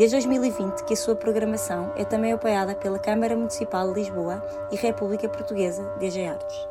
Desde 2020 que a sua programação é também apoiada pela Câmara Municipal de Lisboa e República Portuguesa DG Artes.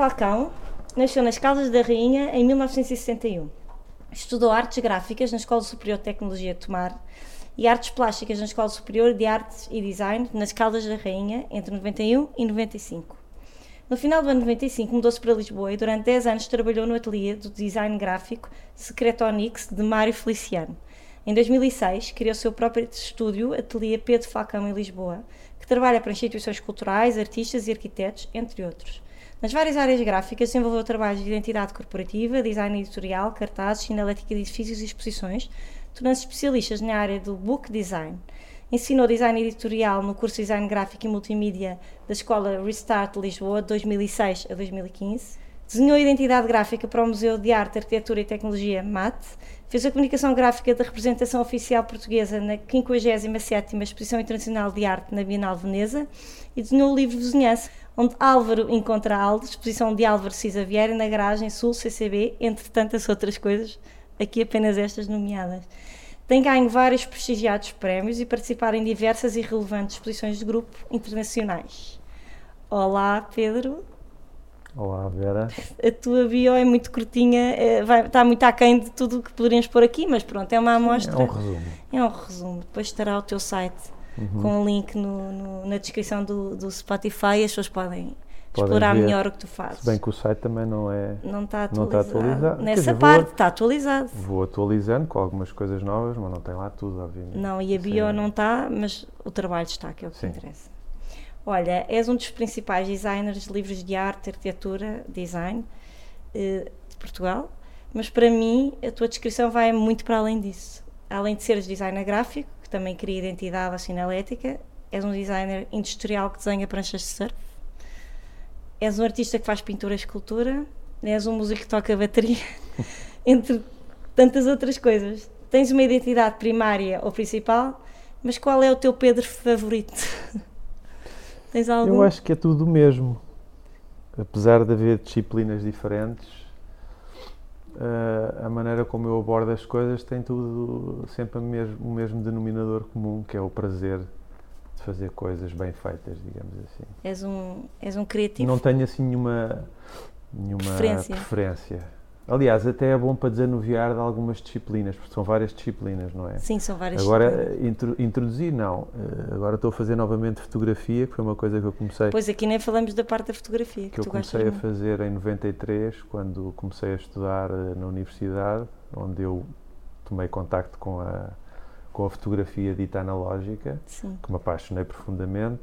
Falcão nasceu nas Caldas da Rainha em 1961. Estudou artes gráficas na Escola Superior de Tecnologia de Tomar e artes plásticas na Escola Superior de Artes e Design nas Caldas da Rainha entre 91 e 95. No final do ano 95 mudou-se para Lisboa e durante 10 anos trabalhou no ateliê do design gráfico Secretonix de Mário Feliciano. Em 2006 criou seu próprio estúdio, Ateliê Pedro Falcão em Lisboa, que trabalha para instituições culturais, artistas e arquitetos, entre outros. Nas várias áreas gráficas desenvolveu trabalhos de identidade corporativa, design editorial, cartazes, sinalética de edifícios e exposições, tornando-se especialistas na área do book design. Ensinou design editorial no curso de Design Gráfico e Multimídia da Escola Restart Lisboa, de 2006 a 2015. Desenhou a identidade gráfica para o Museu de Arte, Arquitetura e Tecnologia, MAT. Fez a comunicação gráfica da representação oficial portuguesa na 57ª Exposição Internacional de Arte na Bienal Veneza e desenhou o livro Vizinhança, onde Álvaro encontra Aldo, exposição de Álvaro Cisa Vieira na garagem Sul CCB, entre tantas outras coisas, aqui apenas estas nomeadas. Tem ganho vários prestigiados prémios e participar em diversas e relevantes exposições de grupo internacionais. Olá, Pedro. Olá, Vera. A tua bio é muito curtinha, é, vai, está muito aquém de tudo o que poderíamos pôr aqui, mas pronto, é uma amostra. É um resumo. É um resumo. Depois estará o teu site uhum. com o um link no, no, na descrição do, do Spotify as pessoas podem Podem explorar ver, melhor o que tu fazes. Se bem que o site também não é não está atualizado. Não está atualizado. Nessa dizer, parte vou, está atualizado. Vou atualizando com algumas coisas novas, mas não tem lá tudo, obviamente. Não, e a bio Sim. não está, mas o trabalho está, que é o que Sim. interessa. Olha, és um dos principais designers de livros de arte, arquitetura, design eh, de Portugal, mas para mim a tua descrição vai muito para além disso. Além de seres designer gráfico, que também cria identidade assinalética, és um designer industrial que desenha pranchas de surf, és um artista que faz pintura e escultura, és um músico que toca bateria, entre tantas outras coisas. Tens uma identidade primária ou principal, mas qual é o teu Pedro favorito? Tens algum? Eu acho que é tudo o mesmo. Apesar de haver disciplinas diferentes, uh, a maneira como eu abordo as coisas tem tudo sempre o mesmo, o mesmo denominador comum, que é o prazer de fazer coisas bem feitas, digamos assim. És um, és um criativo? Não tenho assim nenhuma, nenhuma preferência. preferência. Aliás, até é bom para desanuviar de algumas disciplinas, porque são várias disciplinas, não é? Sim, são várias Agora, intro, introduzir, não. Eh, agora estou a fazer novamente fotografia, que foi uma coisa que eu comecei. Pois aqui nem falamos da parte da fotografia. Que, que eu comecei a fazer em 93, quando comecei a estudar eh, na universidade, onde eu tomei contacto com a, com a fotografia dita analógica, Sim. que me apaixonei profundamente.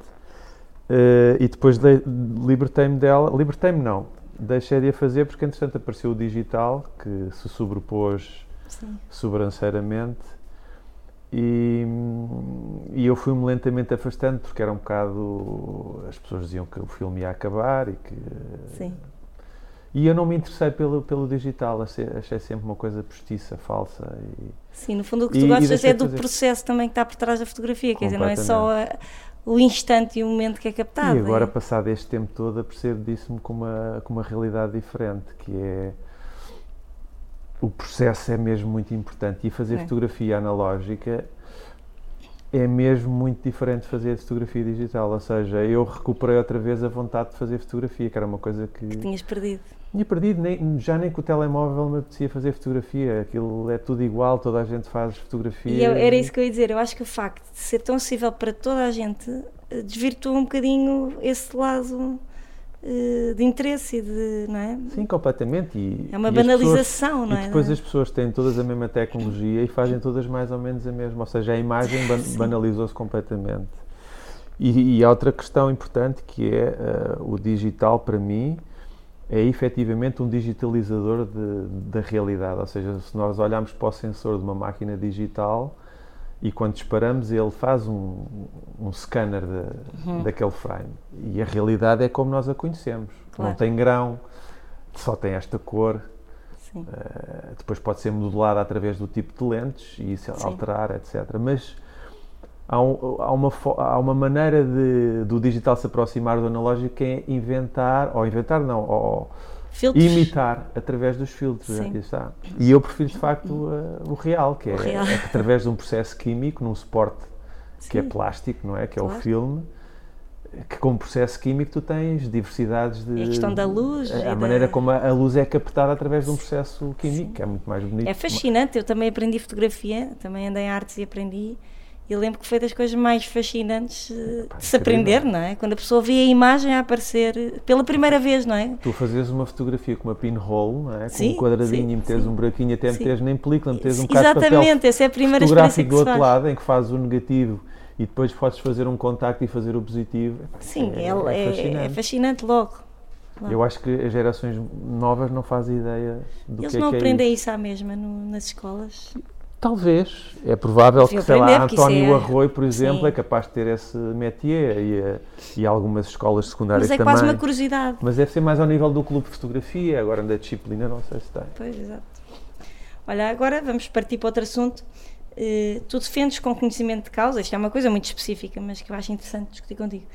Uh, e depois libertei-me dela. Libertei-me, não deixei de a fazer porque, entretanto, apareceu o digital que se sobrepôs Sim. sobranceiramente e, e eu fui-me lentamente afastando porque era um bocado. As pessoas diziam que o filme ia acabar e que. Sim. E eu não me interessei pelo, pelo digital, achei, sempre uma coisa postiça, falsa. E, Sim, no fundo o que tu e, gostas é do fazer... processo também que está por trás da fotografia, quer dizer, não é só a, o instante e o momento que é captado. E agora, é? passado este tempo todo, percebo disso-me com uma, com uma realidade diferente, que é o processo é mesmo muito importante e fazer é. fotografia analógica é mesmo muito diferente de fazer fotografia digital, ou seja, eu recuperei outra vez a vontade de fazer fotografia, que era uma coisa que... Que tinhas perdido. Tinha perdido, nem, já nem com o telemóvel me apetecia fazer fotografia, aquilo é tudo igual, toda a gente faz fotografia. E eu, era isso que eu ia dizer, eu acho que o facto de ser tão acessível para toda a gente eh, desvirtua um bocadinho esse lado eh, de interesse, de, não é? Sim, completamente. E, é uma banalização, pessoas, não é? E depois as pessoas têm todas a mesma tecnologia e fazem todas mais ou menos a mesma, ou seja, a imagem ban banalizou-se completamente. E, e, há outra questão importante que é uh, o digital, para mim, é efetivamente um digitalizador de, da realidade. Ou seja, se nós olharmos para o sensor de uma máquina digital e quando disparamos ele faz um, um scanner de, uhum. daquele frame. E a realidade é como nós a conhecemos. Claro. Não tem grão, só tem esta cor. Uh, depois pode ser modulada através do tipo de lentes e isso Sim. alterar, etc. Mas há, um, há, uma, há uma maneira de, do digital se aproximar do analógico que é inventar, ou inventar não, ou imitar através dos filtros. Aqui está. E eu prefiro de facto uh, o real, que é, real. é, através de um processo químico, num suporte Sim. que é plástico, não é? Que é claro. o filme que com o processo químico tu tens diversidades de... A questão da luz. A, a maneira da... como a, a, luz é captada através de um processo químico, Sim. que é muito mais bonito. É fascinante, eu também aprendi fotografia, também andei em artes e aprendi, Eu lembro que foi das coisas mais fascinantes eh, de se aprender, não é? Quando a pessoa vê a imagem a aparecer pela primeira vez, não é? Tu fazes uma fotografia com uma pinhole, não é? Com Sim, um quadradinho sim, e metes sim. um buraquinho, até Sim. metes nem película, metes um bocado de Exatamente, papel essa é a primeira experiência que do outro faz. lado, em que fazes o negativo e depois podes fazer um contacto e fazer o positivo. Sim, é, é, é é- fascinante. é fascinante logo. Claro. Eu acho que as gerações novas não fazem ideia do Eles que é não que é aprendem isso. isso à mesma no- nas escolas. Talvez. É provável Deviam que, sei lá, António é- Arroio, por exemplo, Sim. é capaz de ter esse métier e, eh, e algumas escolas secundárias Mas é também. quase uma curiosidade. Mas deve ser mais ao nível do clube de fotografia, agora da disciplina não sei se tem. Pois, exato. Olha, agora vamos partir para outro assunto. Eh, tu defendes com conhecimento de causa, isto é uma coisa muito específica, mas que eu acho interessante discutir contigo.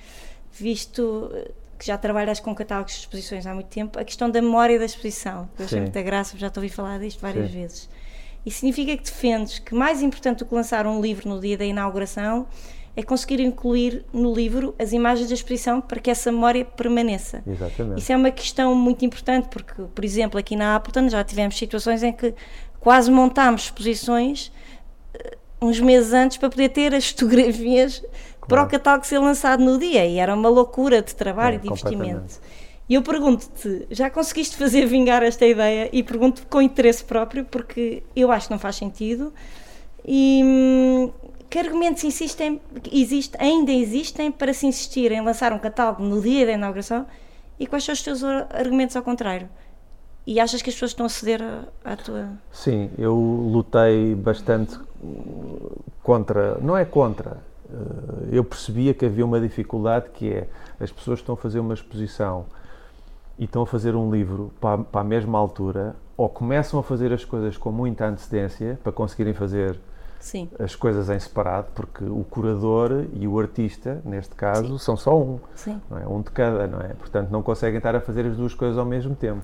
Visto eh, que já trabalhas com catálogos de exposições há muito tempo, a questão da memória da exposição. Eu achei Sim. muita graça, já te ouvi falar disto várias Sim. vezes. Isso significa que defendes que mais importante do que lançar um livro no dia da inauguração é conseguir incluir no livro as imagens da exposição para que essa memória permaneça. Exatamente. Isso é uma questão muito importante, porque, por exemplo, aqui na Appleton já tivemos situações em que quase montámos exposições eh, uns meses antes para poder ter as fotografias para o Claro. catálogo ser lançado no dia e era uma loucura de trabalho É, e de investimento. E eu pergunto-te, já conseguiste fazer vingar esta ideia? E pergunto com interesse próprio, porque eu acho que não faz sentido. E hum, que argumentos insistem, existe, ainda existem para se insistir em lançar um catálogo no dia da inauguração? E quais são os teus ar- argumentos ao contrário? E achas que as pessoas estão a ceder à- tua. Sim, eu lutei bastante contra, não é contra, uh, eu percebia que havia uma dificuldade que é as pessoas estão a fazer uma exposição e estão a fazer um livro para, a- para a mesma altura ou começam a fazer as coisas com muita antecedência para conseguirem fazer Sim, as coisas em separado, porque o curador e o artista, neste caso, são só um. sim. não é? Um de cada, não é? Portanto, não conseguem estar a fazer as duas coisas ao mesmo tempo.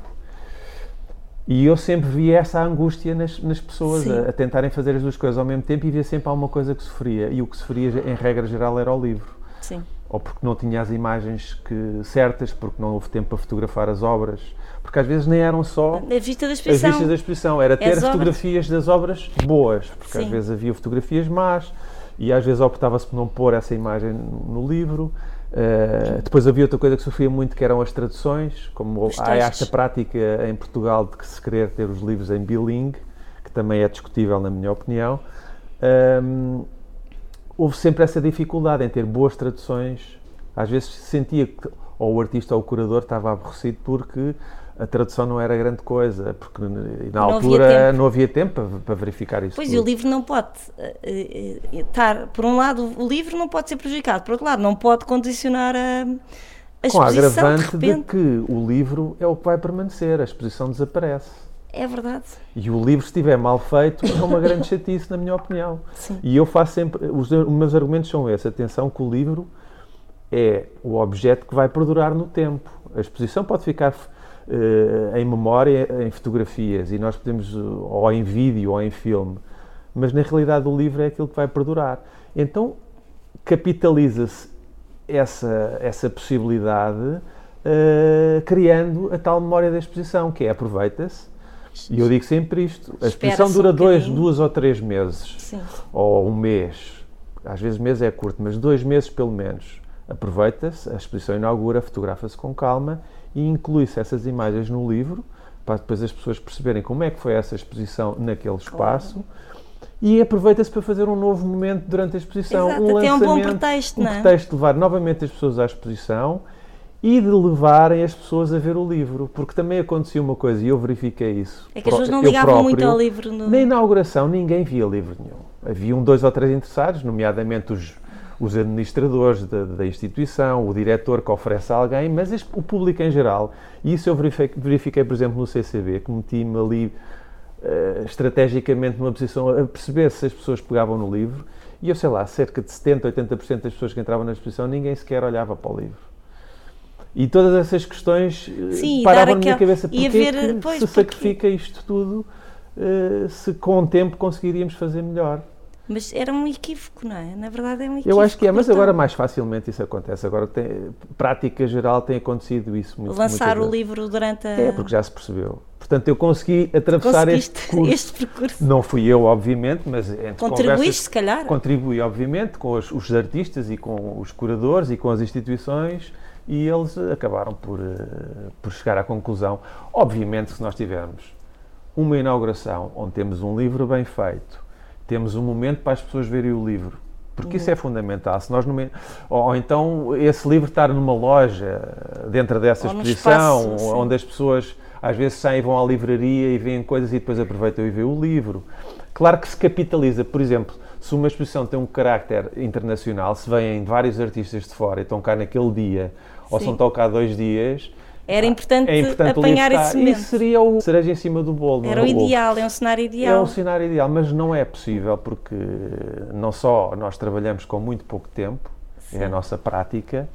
E eu sempre vi essa angústia nas, nas pessoas, Sim. a, a tentarem fazer as duas coisas ao mesmo tempo e via sempre alguma coisa que sofria. E o que sofria, em regra geral, era o livro. Sim. Ou porque não tinha as imagens que, certas, porque não houve tempo para fotografar as obras. Porque às vezes nem eram só A vista da as exposição. vistas da exposição, era ter As obras. fotografias das obras boas, porque às Sim. vezes havia fotografias más e às vezes optava-se por não pôr essa imagem no livro. Uh, depois havia outra coisa que sofria muito que eram as traduções, como há esta prática em Portugal de que se querer ter os livros em bilingue, que também é discutível na minha opinião. Um, houve sempre essa dificuldade em ter boas traduções. Às vezes sentia que ou o artista ou o curador estava aborrecido porque a tradução não era grande coisa, porque na Não havia altura tempo. não havia tempo para, para verificar isso. Pois, e tudo. o livro não pode eh, eh, estar, por um lado, o livro não pode ser prejudicado, por outro lado, não pode condicionar a, a Com a exposição de agravante de, repente. que o livro é o que vai permanecer, a exposição desaparece. É verdade. E o livro, se estiver mal feito, é uma grande chatice, na minha opinião. Sim. E eu faço sempre. Os, os meus argumentos são esses. Atenção, que o livro é o objeto que vai perdurar no tempo. A exposição pode ficar eh, em memória, em fotografias, e nós podemos. ou em vídeo, ou em filme. Mas na realidade, o livro é aquilo que vai perdurar. Então, capitaliza-se essa, essa possibilidade. eh, criando a tal memória da exposição, que é aproveita-se, e eu digo sempre isto: a exposição dura um dois, duas ou três meses Sim. ou um mês, às vezes mês é curto, mas dois meses pelo menos. Aproveita-se, a exposição inaugura, fotografa-se com calma e inclui-se essas imagens no livro para depois as pessoas perceberem como é que foi essa exposição naquele espaço e aproveita-se para fazer um novo momento durante a exposição. Exato, um até é um bom lançamento, pretexto, um não é? pretexto de levar novamente as pessoas à exposição e de levarem as pessoas a ver o livro, porque também acontecia uma coisa e eu verifiquei isso. É que as pessoas não ligavam muito próprio, ao livro. No... na inauguração ninguém via livro nenhum. Havia um, dois ou três interessados, nomeadamente os, os administradores da, da instituição, o diretor que oferece a alguém, mas este- o público em geral. E isso eu verifiquei, verifiquei, por exemplo, no CCB, que meti-me ali eh, estrategicamente numa posição a perceber se as pessoas pegavam no livro. E eu sei lá, cerca de 70, 80% das pessoas que entravam na exposição, ninguém sequer olhava para o livro. E todas essas questões eh, Sim, paravam na minha cabeça. Porquê haver, que pois, se porque- sacrifica isto tudo eh, se com o tempo conseguiríamos fazer melhor? Mas era um equívoco, não é? Na verdade é um equívoco. Eu acho que é, mas agora mais facilmente isso acontece. Agora, tem, prática geral, tem acontecido isso muito Lançar o livro durante a. É, porque já se percebeu. Portanto, eu consegui atravessar este percurso. este percurso. Não fui eu, obviamente, mas Contribuíste, se calhar? Contribuí, obviamente, com os, os, artistas e com os curadores e com as instituições e eles acabaram por, uh, por chegar à conclusão. Obviamente, se nós tivermos uma inauguração onde temos um livro bem feito, temos um momento para as pessoas verem o livro, porque isso é fundamental. Se nós numa, ou, então esse livro estar numa loja dentro dessa ou exposição, espaço, onde as pessoas às vezes saem vão à livraria e veem coisas e depois aproveitam e veem o livro. Claro que se capitaliza, por exemplo, se uma exposição tem um carácter internacional, se vêm vários artistas de fora e estão cá naquele dia, Sim. ou são estão cá dois dias, era importante, é importante apanhar esse momento. Isso seria o cereja em cima do bolo. Era o ideal, é um cenário ideal. É um cenário ideal, mas não é possível porque não só nós trabalhamos com muito pouco tempo, Sim. é a nossa prática,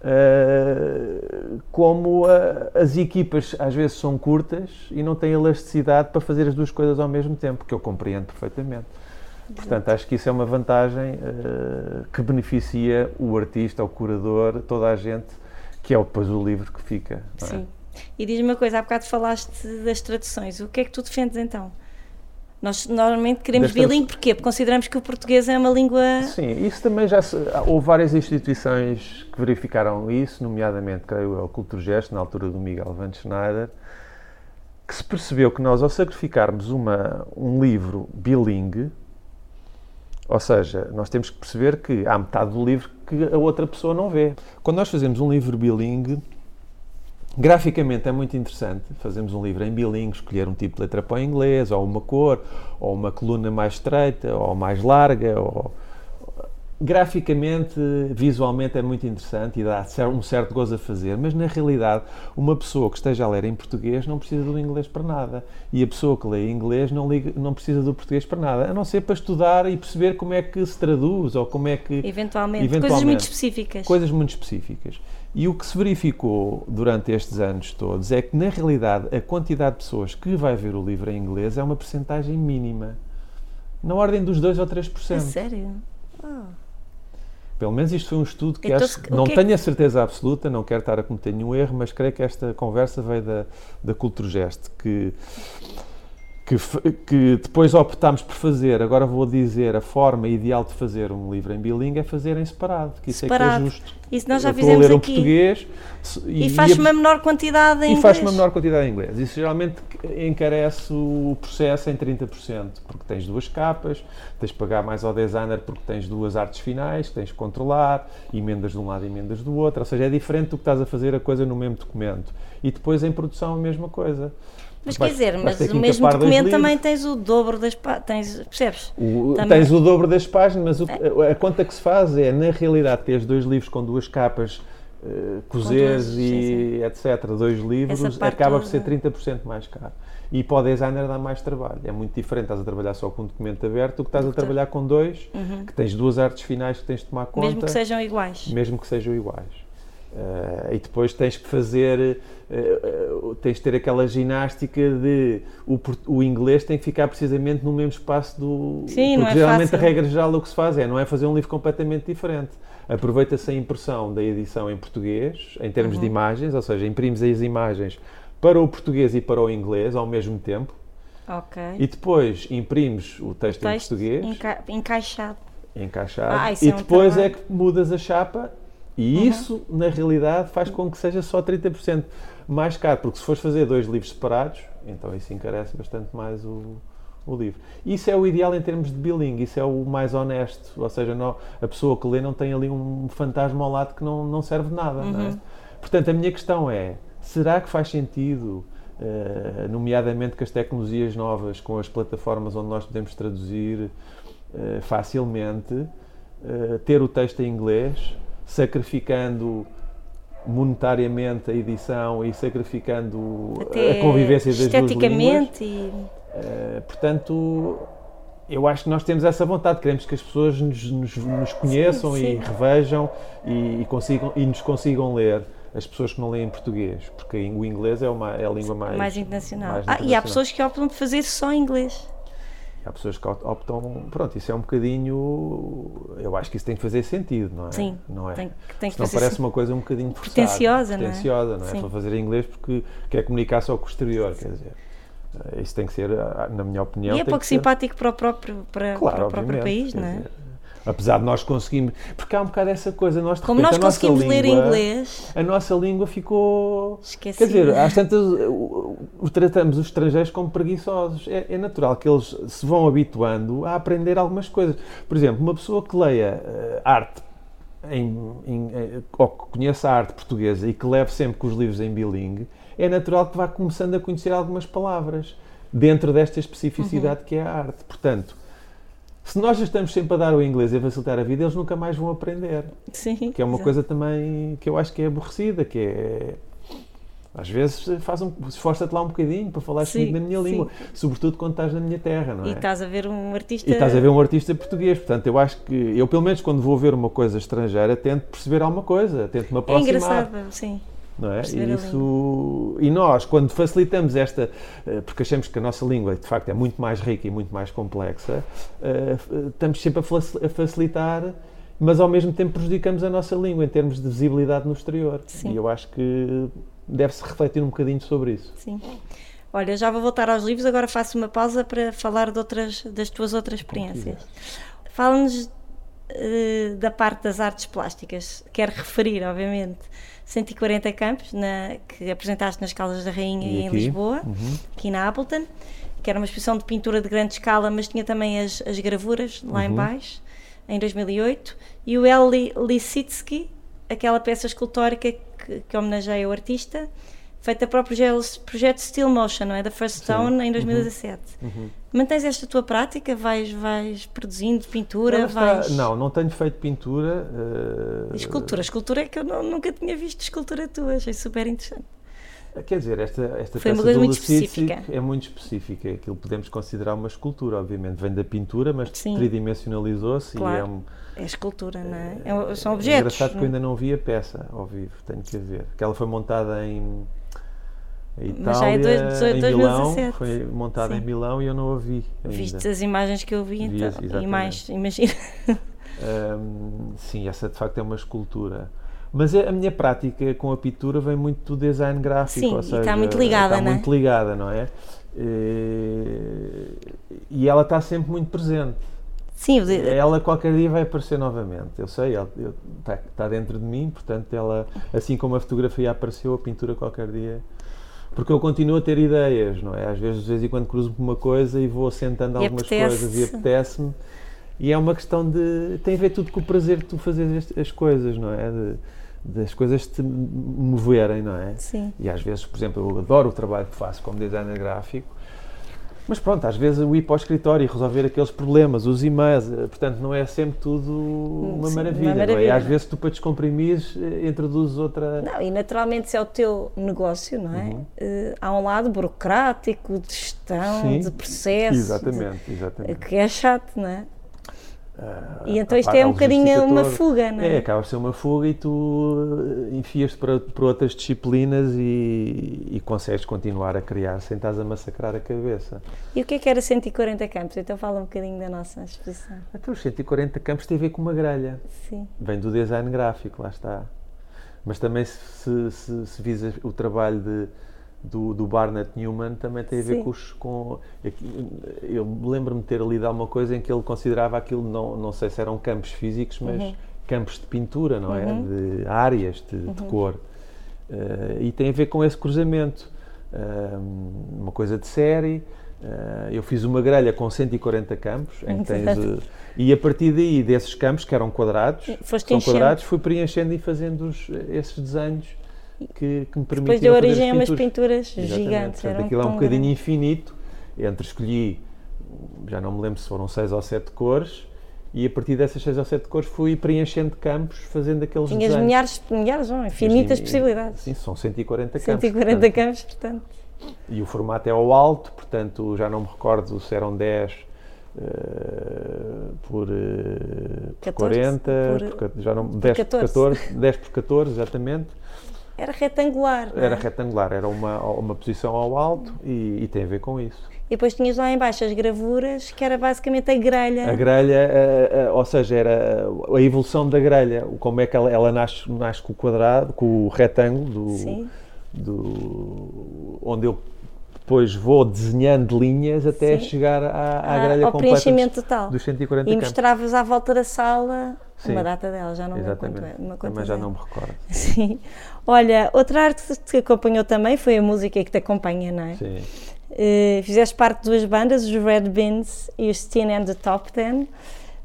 uh, como uh, as equipas às vezes são curtas e não têm elasticidade para fazer as duas coisas ao mesmo tempo, que eu compreendo perfeitamente. Portanto, acho que isso é uma vantagem uh, que beneficia o artista, o curador, toda a gente que é depois o livro que fica. É? Sim. E diz-me uma coisa, há bocado falaste das traduções, o que é que tu defendes então? Nós normalmente queremos bilingue, porquê? Porque consideramos que o português é uma língua. Sim, isso também já se, houve várias instituições que verificaram isso, nomeadamente, creio eu, o Culturgesto, na altura do Miguel Van Schneider, que se percebeu que nós, ao sacrificarmos uma, um livro bilingue, ou seja, nós temos que perceber que há metade do livro que a outra pessoa não vê. Quando nós fazemos um livro bilingue, graficamente é muito interessante. Fazemos um livro em bilingue, escolher um tipo de letra para o inglês, ou uma cor, ou uma coluna mais estreita, ou mais larga, ou graficamente, visualmente é muito interessante e dá um certo gozo a fazer, mas na realidade, uma pessoa que esteja a ler em português não precisa do inglês para nada. E a pessoa que lê em inglês não, liga, não precisa do português para nada, a não ser para estudar e perceber como é que se traduz ou como é que. Eventualmente, eventualmente coisas muito específicas. Coisas muito específicas. E o que se verificou durante estes anos todos é que, na realidade, a quantidade de pessoas que vai ver o livro em inglês é uma percentagem mínima. Na ordem dos 2 ou 3%. É sério? Oh. Pelo menos isto foi um estudo que então, acho, não que é tenho a certeza absoluta, não quero estar a cometer nenhum erro, mas creio que esta conversa veio da, da Culturgest, que que, que, depois optámos por fazer, agora vou dizer, a forma ideal de fazer um livro em bilingue é fazer em separado, que isso separado. é que é justo. Isso nós já fizemos ler um aqui. português e, e faz uma menor quantidade em e inglês. E faz uma menor quantidade em inglês. Isso geralmente encarece o processo em 30%, porque tens duas capas, tens de pagar mais ao designer porque tens duas artes finais, tens de controlar, emendas de um lado e emendas do outro, ou seja, é diferente do que estás a fazer a coisa no mesmo documento. E depois em produção a mesma coisa. Mas quer dizer, mas o mesmo documento também tens o dobro das páginas, percebes? O, tens o dobro das páginas, mas o, é. a conta que se faz é, na realidade, teres dois livros com duas capas, uh, cozeres e sim. etc., dois livros, acaba por ser 30% mais caro. E para o designer dá mais trabalho. É muito diferente, estás a trabalhar só com um documento aberto do que estás a trabalhar com dois, uhum. que tens duas artes finais que tens de tomar conta. Mesmo que sejam iguais. Mesmo que sejam iguais. Uh, e depois tens que fazer, uh, uh, tens de ter aquela ginástica de o, o, inglês tem que ficar precisamente no mesmo espaço do. Sim, porque é geralmente fácil. a regra geral o que se faz é não é fazer um livro completamente diferente. Aproveita-se a impressão da edição em português, em termos uhum. de imagens, ou seja, imprimes as imagens para o português e para o inglês ao mesmo tempo. Ok. E depois imprimes o texto, o texto em português. Enca encaixado. Encaixado. Ah, e é um depois trabalho. é que mudas a chapa e uhum. isso, na realidade, faz com que seja só 30% mais caro, porque se fores fazer dois livros separados, então isso encarece bastante mais o, o livro. Isso é o ideal em termos de billing, isso é o mais honesto, ou seja, não, a pessoa que lê não tem ali um fantasma ao lado que não, não serve de nada. Uhum. Não é? Uhum. Portanto, a minha questão é: será que faz sentido, uh, nomeadamente com as tecnologias novas, com as plataformas onde nós podemos traduzir uh, facilmente, uh, ter o texto em inglês? Sacrificando monetariamente a edição e sacrificando Até a convivência das duas línguas. E... Uh, portanto, eu acho que nós temos essa vontade, queremos que as pessoas nos, nos, nos conheçam sim, sim. e revejam e, e, consigam, e nos consigam ler as pessoas que não leem português, porque o inglês é, uma, é a língua mais, mais internacional. Mais internacional. Ah, e há pessoas que optam por fazer só inglês. Há pessoas que optam, pronto, isso é um bocadinho, eu acho que isso tem que fazer sentido, não é? Sim, não é? Tem, tem que não fazer parece uma coisa um bocadinho forçada, pretenciosa, pretenciosa, não é? Não é? Para fazer inglês porque quer comunicar só com o exterior, quer dizer. Eh, isso tem que ser, na minha opinião. E é pouco simpático ser... para o próprio, para, claro, para o próprio país, não é? Dizer, apesar de nós conseguirmos. Porque há um bocado essa coisa, nós Como nós conseguimos língua, ler inglês. A nossa língua ficou. Esquecida. Quer dizer, às tantas, tratamos os estrangeiros como preguiçosos. É, é, natural que eles se vão habituando a aprender algumas coisas. Por exemplo, uma pessoa que leia uh, arte. Em, em, em, ou que conheça a arte portuguesa e que leve sempre com os livros em bilingue, é natural que vá começando a conhecer algumas palavras dentro desta especificidade uhum. que é a arte. Portanto, se nós estamos sempre a dar o inglês e a facilitar a vida, eles nunca mais vão aprender. Sim. Que é uma exato. coisa também que eu acho que é aborrecida, que é. Às vezes faz um, esforça-te lá um bocadinho para falar comigo na minha língua, sim. sobretudo quando estás na minha terra, não é? E estás a ver um artista. E estás a ver um artista português, portanto, eu acho que eu, pelo menos, quando vou ver uma coisa estrangeira, tento perceber alguma coisa, tento me aproximar. É engraçado, sim não é? E, isso, e nós, quando facilitamos esta, eh, porque achamos que a nossa língua de facto é muito mais rica e muito mais complexa, eh, estamos sempre a facilitar, mas ao mesmo tempo prejudicamos a nossa língua em termos de visibilidade no exterior. Sim. E eu acho que deve-se refletir um bocadinho sobre isso. Sim. Olha, já vou voltar aos livros, agora faço uma pausa para falar de outras, das tuas outras experiências. Fala-nos uh, da parte das artes plásticas. Quero referir, obviamente, 140 campos na, que apresentaste nas Caldas da Rainha e, e em Lisboa, uhum. aqui na Appleton, que era uma exposição de pintura de grande escala, mas tinha também as, as gravuras lá uhum. em baixo, em 2008, e o Eli Lisitsky, aquela peça escultórica que, que homenageia o artista, feita para o projeto, projeto Still Motion, não é? Da First Stone, Sim. em 2017. Uhum. Uhum. Mantens esta tua prática? Vais, vais produzindo pintura? Não, vais... não, não tenho feito pintura. Uh... Escultura. Escultura é que eu não, nunca tinha visto escultura tua, achei super interessante. Quer dizer, esta, esta Foi peça do muito específica. é muito específica. Aquilo podemos considerar uma escultura, obviamente. Vem da pintura, mas tridimensionalizou-se claro. e é um, é escultura, não é? é são objetos. É engraçado que eu ainda não vi a peça ao vivo, tenho que ver. Que ela foi montada em Itália, Mas já é dois, dois, em 2017. Milão, foi montada Sim. em Milão e eu não a vi ainda. Viste as imagens que eu vi, então, e mais, imagina. Um, sim, essa de facto é uma escultura. Mas a minha prática com a pintura vem muito do design gráfico, sim, ou seja, está muito ligada, está não é? muito ligada, não é? E, e ela está sempre muito presente. Sim, ela qualquer dia vai aparecer novamente. Eu sei, ela está, está dentro de mim, portanto, ela, assim como a fotografia apareceu, a pintura qualquer dia porque eu continuo a ter ideias, não é? Às vezes, de vez em quando cruzo uma coisa e vou sentando algumas coisas e apetece-me. E é uma questão de. tem a ver tudo com o prazer de tu fazeres as coisas, não é? De, das coisas te moverem, não é? Sim. E às vezes, por exemplo, eu adoro o trabalho que faço como designer gráfico mas pronto, às vezes o ir para o escritório e resolver aqueles problemas, os e-mails, eh, portanto não é sempre tudo uma, Sim, maravilha, uma maravilha. É? E às vezes tu para descomprimir eh, introduzes outra... Não, e naturalmente se é o teu negócio, não é? Uhum. Uh, há um lado burocrático, de gestão, Sim, de processo. Exatamente, de, exatamente. Que é chato, não é? E então isto é um bocadinho uma fuga, não é? É, acaba de ser uma fuga e tu enfias-te para, para outras disciplinas e, e consegues continuar a criar sem estás a massacrar a cabeça. E o que é que era 140 campos? Então fala um bocadinho da nossa exposição. Então, os 140 campos tem a ver com uma grelha. Sim. Vem do design gráfico, lá está. Mas também se, se, se visa o trabalho de do, do Barnett Newman também tem a ver com os. Com, eu lembro-me de ter lido alguma coisa em que ele considerava aquilo, não, não sei se eram campos físicos, mas uhum. campos de pintura, não é? uhum. é? De áreas de, uhum. de cor. Uh, e tem a ver com esse cruzamento. Uh, uma coisa de série. Uh, eu fiz uma grelha com 140 campos, em que tens, e a partir daí, desses campos, que eram quadrados, Foste são quadrados, fui preenchendo e fazendo os, esses desenhos que, que me permitiam Depois deu origem a umas pinturas gigantes. Portanto, aquilo é um bocadinho grande. infinito. Entre escolhi, já não me lembro se foram seis ou sete cores, e a partir dessas seis ou sete cores fui preenchendo campos, fazendo aqueles Tinhas desenhos. milhares, milhares, não, infinitas possibilidades. Sim, são 140 campos. 140 portanto, campos, portanto. E o formato é ao alto, portanto, já não me recordo se eram 10 uh, por, uh, por 40, por, por, já não, 10 por 14. por 14, 10 por 14, exatamente era retangular. não é? Era retangular, era uma, uma posição ao alto e, e tem a ver com isso. E depois tinhas lá em baixo as gravuras, que era basicamente a grelha. A grelha, eh, eh, ou seja, era a evolução da grelha, como é que ela, ela nasce, nasce com o quadrado, com o retângulo, do, do- onde eu depois vou desenhando linhas até Sim. chegar à, à Ah, grelha ao completa preenchimento dos, total. dos 140 E mostravas à volta da sala Sim. uma data dela, já não lembro Exatamente. é. Uma Também já é. não me recordo. Sim. Olha, outra arte que te acompanhou também foi a música que te acompanha, não é? Sim. Eh, fizeste parte de duas bandas, os Red Beans e os Teen and the Top Ten.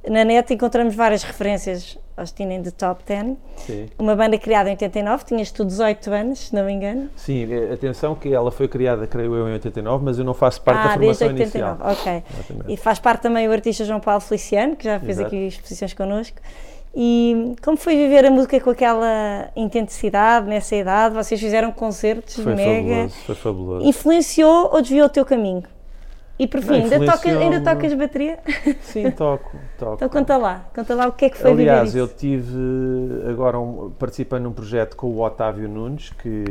Na net encontramos várias referências aos Teen and the Top Ten. Sim. Uma banda criada em 89, tinhas tu 18 anos, se não me engano. Sim, eh, atenção que ela foi criada, creio eu, em 89, mas eu não faço parte da ah, desde formação 89, inicial. ok. Exatamente. E faz parte também o artista João Paulo Feliciano, que já fez Exato. aqui exposições connosco. E como foi viver a música com aquela intensidade, nessa idade? Vocês fizeram concertos Foi mega. fabuloso, foi fabuloso. Influenciou ou desviou o teu caminho? E por fim, ainda, tocas, ainda tocas bateria? Sim, toco, toco. Então conta lá, conta lá o que é que foi Aliás, eu tive agora um, participei num projeto com o Otávio Nunes, que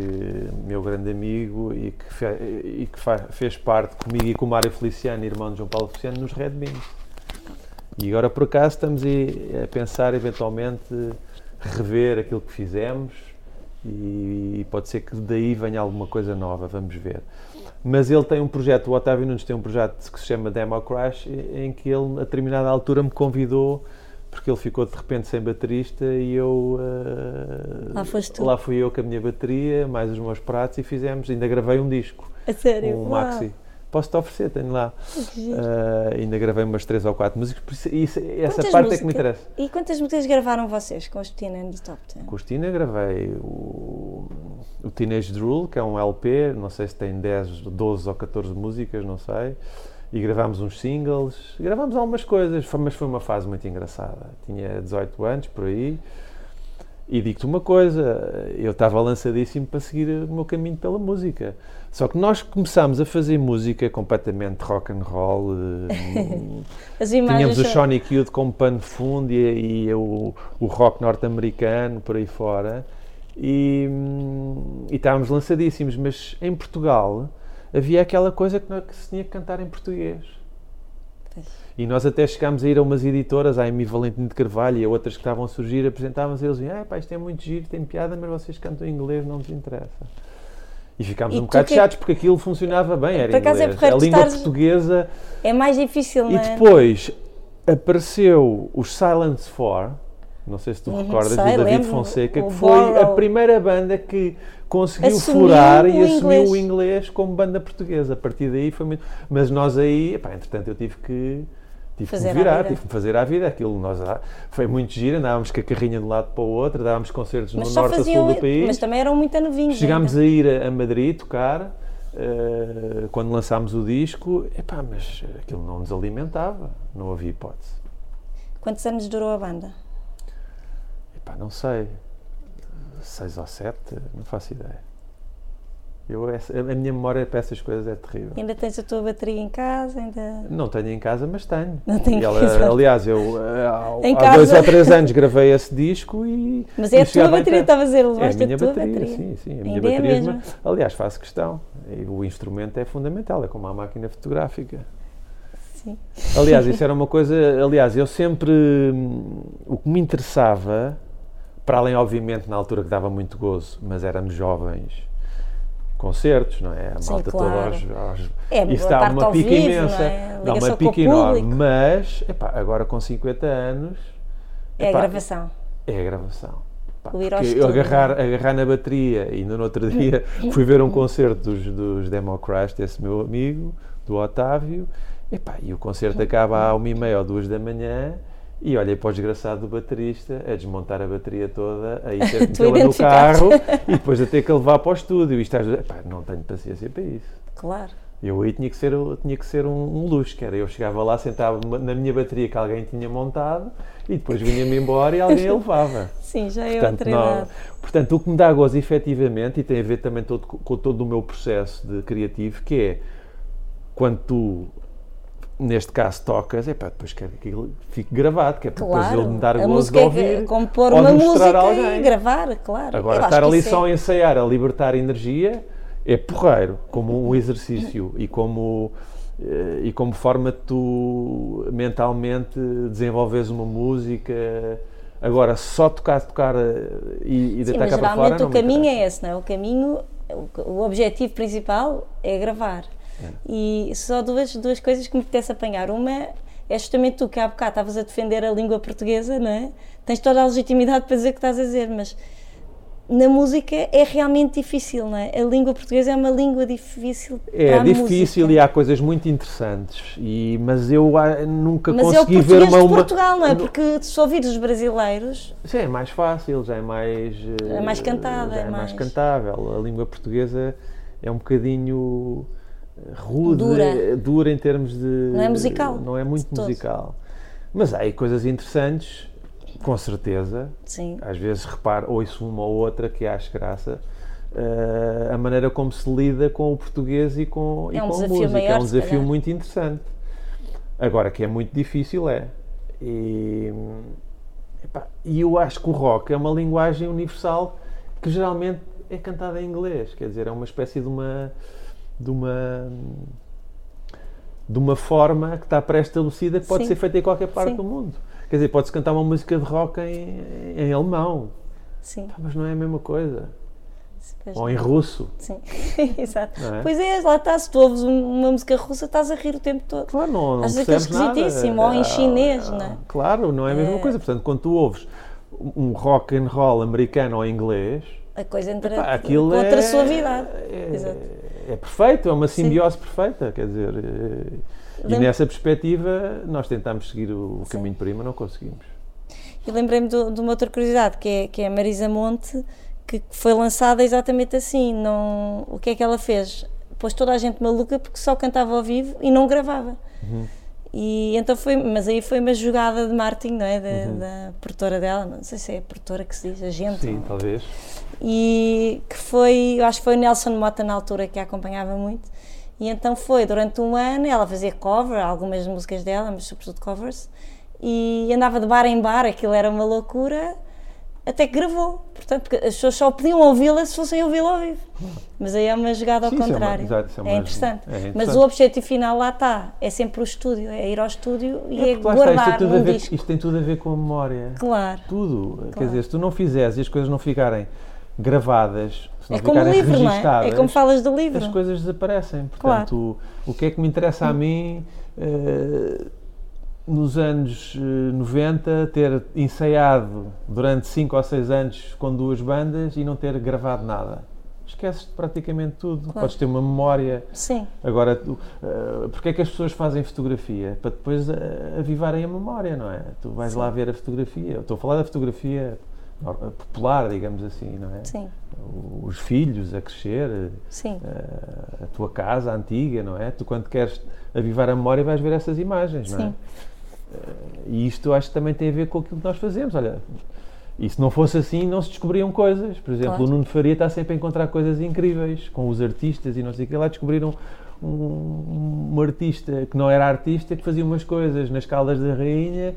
meu grande amigo e que, fe- e que fa- fez parte comigo e com o Mário Feliciano, irmão de João Paulo Feliciano, nos Red Beans. E agora por acaso estamos a pensar eventualmente rever aquilo que fizemos e pode ser que daí venha alguma coisa nova, vamos ver. Mas ele tem um projeto, o Otávio Nunes tem um projeto que se chama Demo Crash, em que ele a determinada altura me convidou porque ele ficou de repente sem baterista e eu eh, Lá foste tu. lá fui eu com a minha bateria, mais os meus pratos e fizemos, ainda gravei um disco, A sério? um Uau, maxi. Posso-te oferecer, tenho lá. Eh, ainda gravei umas três ou quatro músicas, isso, essa Quantas parte é que me músicas- interessa. E quantas músicas gravaram vocês com os Teen and the Top Ten? Com os Tina gravei o, o Teenage Drool, que é um LP, não sei se tem 10, 12 ou 14 músicas, não sei. E gravámos uns singles, gravámos algumas coisas, mas foi uma fase muito engraçada. Tinha 18 anos, por aí. E digo-te uma coisa, eu estava lançadíssimo para seguir o meu caminho pela música. Só que nós começámos a fazer música completamente rock and roll. eh, Tínhamos o são- Sonic Youth como pano de fundo e, e o, o rock norte-americano por aí fora e, e estávamos lançadíssimos, mas em Portugal havia aquela coisa que, que se tinha que cantar em português. Pois. E nós até chegámos a ir a umas editoras, a Amy Valentino de Carvalho e a outras que estavam a surgir, apresentávamos e eles diziam, ah, pá, isto é muito giro, tem piada, mas vocês cantam em inglês, não nos interessa. E ficámos E um bocado que- chatos porque aquilo funcionava bem, era Por acaso é inglês. porreiro a língua estares- portuguesa É mais difícil, não e é? depois apareceu os Silence 4, não sei se tu Uhum, recordas, sei, do David Fonseca, que foi a Borrow. primeira banda que conseguiu Assumiu furar e assumiu inglês. o inglês como banda portuguesa. A partir daí foi muito. Mas nós aí, epá, entretanto, eu tive que. Tive Fazer que me virar, tive que me fazer à vida. Aquilo nós, ah, foi muito giro, andávamos com a carrinha de um lado para o outro, dávamos concertos Mas no norte a faziam. sul do país. Mas também eram muito novinhos. Chegámos ainda. a ir a, a Madrid tocar eh, quando lançámos o disco, epá, mas aquilo não nos alimentava, não havia hipótese. Quantos anos durou a banda? Epá, não sei, seis ou sete, não faço ideia. Eu, a minha memória para essas coisas é terrível. Ainda tens a tua bateria em casa? Ainda... Não tenho em casa, mas tenho. Não tenho ela- casa. aliás, eu eh, há, há dois casa. ou três anos gravei esse disco e. Mas é a tua bateria, casa. estava a dizer, É a levaste minha a tua bateria, bateria. sim, sim. A minha Ainda é bateria. mesmo? mas, aliás, faço questão. O instrumento é fundamental, é como a máquina fotográfica. Sim. Aliás, isso era uma coisa. Aliás, eu sempre. hum, O que me interessava, para além, obviamente, na altura que dava muito gozo, mas éramos jovens. Concertos, não é? A Sim, malta claro. toda aos, aos É, isso dá uma pica vivo, imensa, é? dá uma pica enorme. público. Mas, epá, agora com 50 anos, É a epá, gravação. é a gravação. Pá, eu agarrar, agarrar na bateria e no outro dia fui ver um concerto dos, dos Demo Crash, desse meu amigo, do Otávio, epá, e o concerto acaba à uma e meia ou duas da manhã e olhei para o desgraçado do baterista a desmontar a bateria toda, a ir ter metê-la no carro e depois a ter que levar para o estúdio. Às vezes, epá, não tenho paciência para isso. Claro. Eu aí tinha que ser, tinha que ser um, um luxo, que era eu chegava lá, sentava na minha bateria que alguém tinha montado e depois vinha-me embora e alguém a levava. Sim, já é Portanto, outra portanto, o que me dá gozo efetivamente, e tem a ver também todo, com todo o meu processo de criativo, que é quando tu neste caso tocas, é pá, depois quero que aquilo fique gravado, que é para depois Claro, ele me dar a gozo de é ouvir. compor ou de uma a música alguém. e gravar, claro. Agora, Eu estar ali só a é- ensaiar, a libertar energia, é porreiro, como um exercício e como, eh, e como forma de tu mentalmente desenvolveres uma música. Agora, só tocar, tocar eh, e, e deitar mas cá para fora. o caminho interessa. é esse, não é? O caminho, o objetivo principal é gravar. E só duas, duas coisas que me apetece apanhar. Uma é justamente tu que há bocado estavas a defender a língua portuguesa, não é? Tens toda a legitimidade para dizer o que estás a dizer, mas na música é realmente difícil, não é? A língua portuguesa é uma língua difícil É para a difícil música. e há coisas muito interessantes, e, mas eu ah, nunca Mas é consegui ver português uma. de uma Portugal, não é? Porque se ouvires os brasileiros, Já é mais fácil, já é mais. eh, É mais cantada, já é é mais mais- cantável. A língua portuguesa é um bocadinho eh, rude, Dura. dura em termos de. Não é musical, Não é muito musical. Mas há aí coisas interessantes, com certeza. sim. Às vezes reparo, ouço uma ou outra que acho graça. eh, a maneira como se lida com o português e com, e É um com a música. é maior, um se desafio calhar. muito interessante. Agora, que é muito difícil, é. E, epá, e eu acho que o rock é uma linguagem universal que geralmente é cantada em inglês. Quer dizer, é uma espécie de uma. De uma. de uma forma que está pré-estabelecida que pode Sim. ser feita em qualquer parte Sim. do mundo. Quer dizer, pode-se cantar uma música de rock em, em alemão, Sim. Pá, mas não é a mesma coisa. Pois Ou em russo. Sim, exato. É? Pois é, lá está, se tu ouves um- uma música russa, estás a rir o tempo todo. Claro, não, não Às vezes nada. esquisitíssimo, ou em Ah, chinês, ah, não é? Claro, não é a mesma É. coisa. Portanto, quando tu ouves um rock and roll americano ou inglês, A coisa entra com outra é, suavidade. É, é perfeito, é uma simbiose perfeita. Quer dizer, eh, e nessa perspectiva, nós tentámos seguir o, Sim. caminho prima, não conseguimos. E lembrei-me do- de uma outra curiosidade, que é, que é a Marisa Monte, que foi lançada exatamente assim. Não, o que é que ela fez? Pôs toda a gente maluca porque só cantava ao vivo e não gravava. Uhum. E então foi, mas aí foi uma jogada de marketing, não é? Da, Uhum. da produtora dela, não sei se é a produtora que se diz, agente. Sim, ou- talvez. e que foi, eu acho que foi o Nelson Mota na altura que a acompanhava muito, e então foi durante um ano, ela fazia cover, algumas músicas dela, mas sobretudo covers, e andava de bar em bar, aquilo era uma loucura, até que gravou, portanto, porque as pessoas só podiam ouvi-la se fossem ouvi-la ao vivo, mas aí é uma jogada ao Sim, isso é uma- contrário, exato, isso é é, uma- interessante. é mas interessante. o objetivo final lá está, é sempre o estúdio, é ir ao estúdio e é, porque lá está, isto, guardar um ver, isto tem tudo a ver com a memória. claro. Tudo. Quer Claro. dizer, se tu não fizeres e as coisas não ficarem gravadas, se não É ficarem livro, é? registadas, É como falas do livro. as coisas desaparecem. Claro. Portanto, o, o que é que me interessa a mim, eh, nos anos eh, 90, ter ensaiado durante 5 ou 6 anos com duas bandas e não ter gravado nada? Esqueces praticamente tudo. Claro. Podes ter uma memória. Sim, Agora, tu, uh, porque é que as pessoas fazem fotografia? Para depois uh, avivarem a memória, não é? Tu vais Sim. lá ver a fotografia. Eu estou a falar da fotografia popular, digamos assim, não é? sim, Os filhos a crescer, sim. a tua casa antiga, não é? Tu, quando queres avivar a memória, vais ver essas imagens, não é? Uh, E isto acho que também tem a ver com aquilo que nós fazemos. Olha, e se não fosse assim, não se descobriam coisas. Por exemplo, Claro. o Nuno Faria está sempre a encontrar coisas incríveis com os artistas e não sei o que. Lá descobriram um, um artista que não era artista que fazia umas coisas nas Caldas da Rainha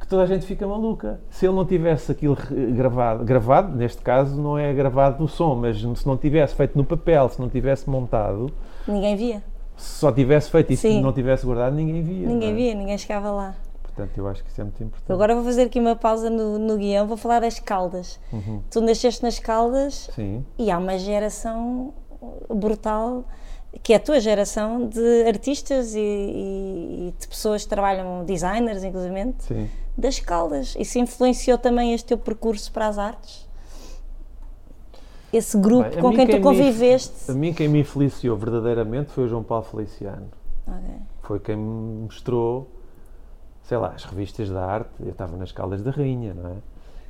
que toda a gente fica maluca. Se ele não tivesse aquilo gravado, gravado, neste caso não é gravado o som, mas se não tivesse feito no papel, se não tivesse montado, Ninguém via. Se só tivesse feito e se Sim. não tivesse guardado, ninguém via. Ninguém não é? via, ninguém chegava lá. Portanto, eu acho que isso é muito importante. Agora vou fazer aqui uma pausa no, no guião, vou falar das Caldas. Uhum. Tu nasceste nas Caldas Sim, e há uma geração brutal, que é a tua geração, de artistas e, e- e de pessoas que trabalham, designers inclusive, das Caldas. Isso influenciou também este teu percurso para as artes? Esse grupo Bem, com mim quem tu me conviveste? A mim quem me influenciou verdadeiramente foi o João Paulo Feliciano. Ok. Foi quem me mostrou, sei lá, as revistas da arte. Eu estava nas Caldas da Rainha, não é?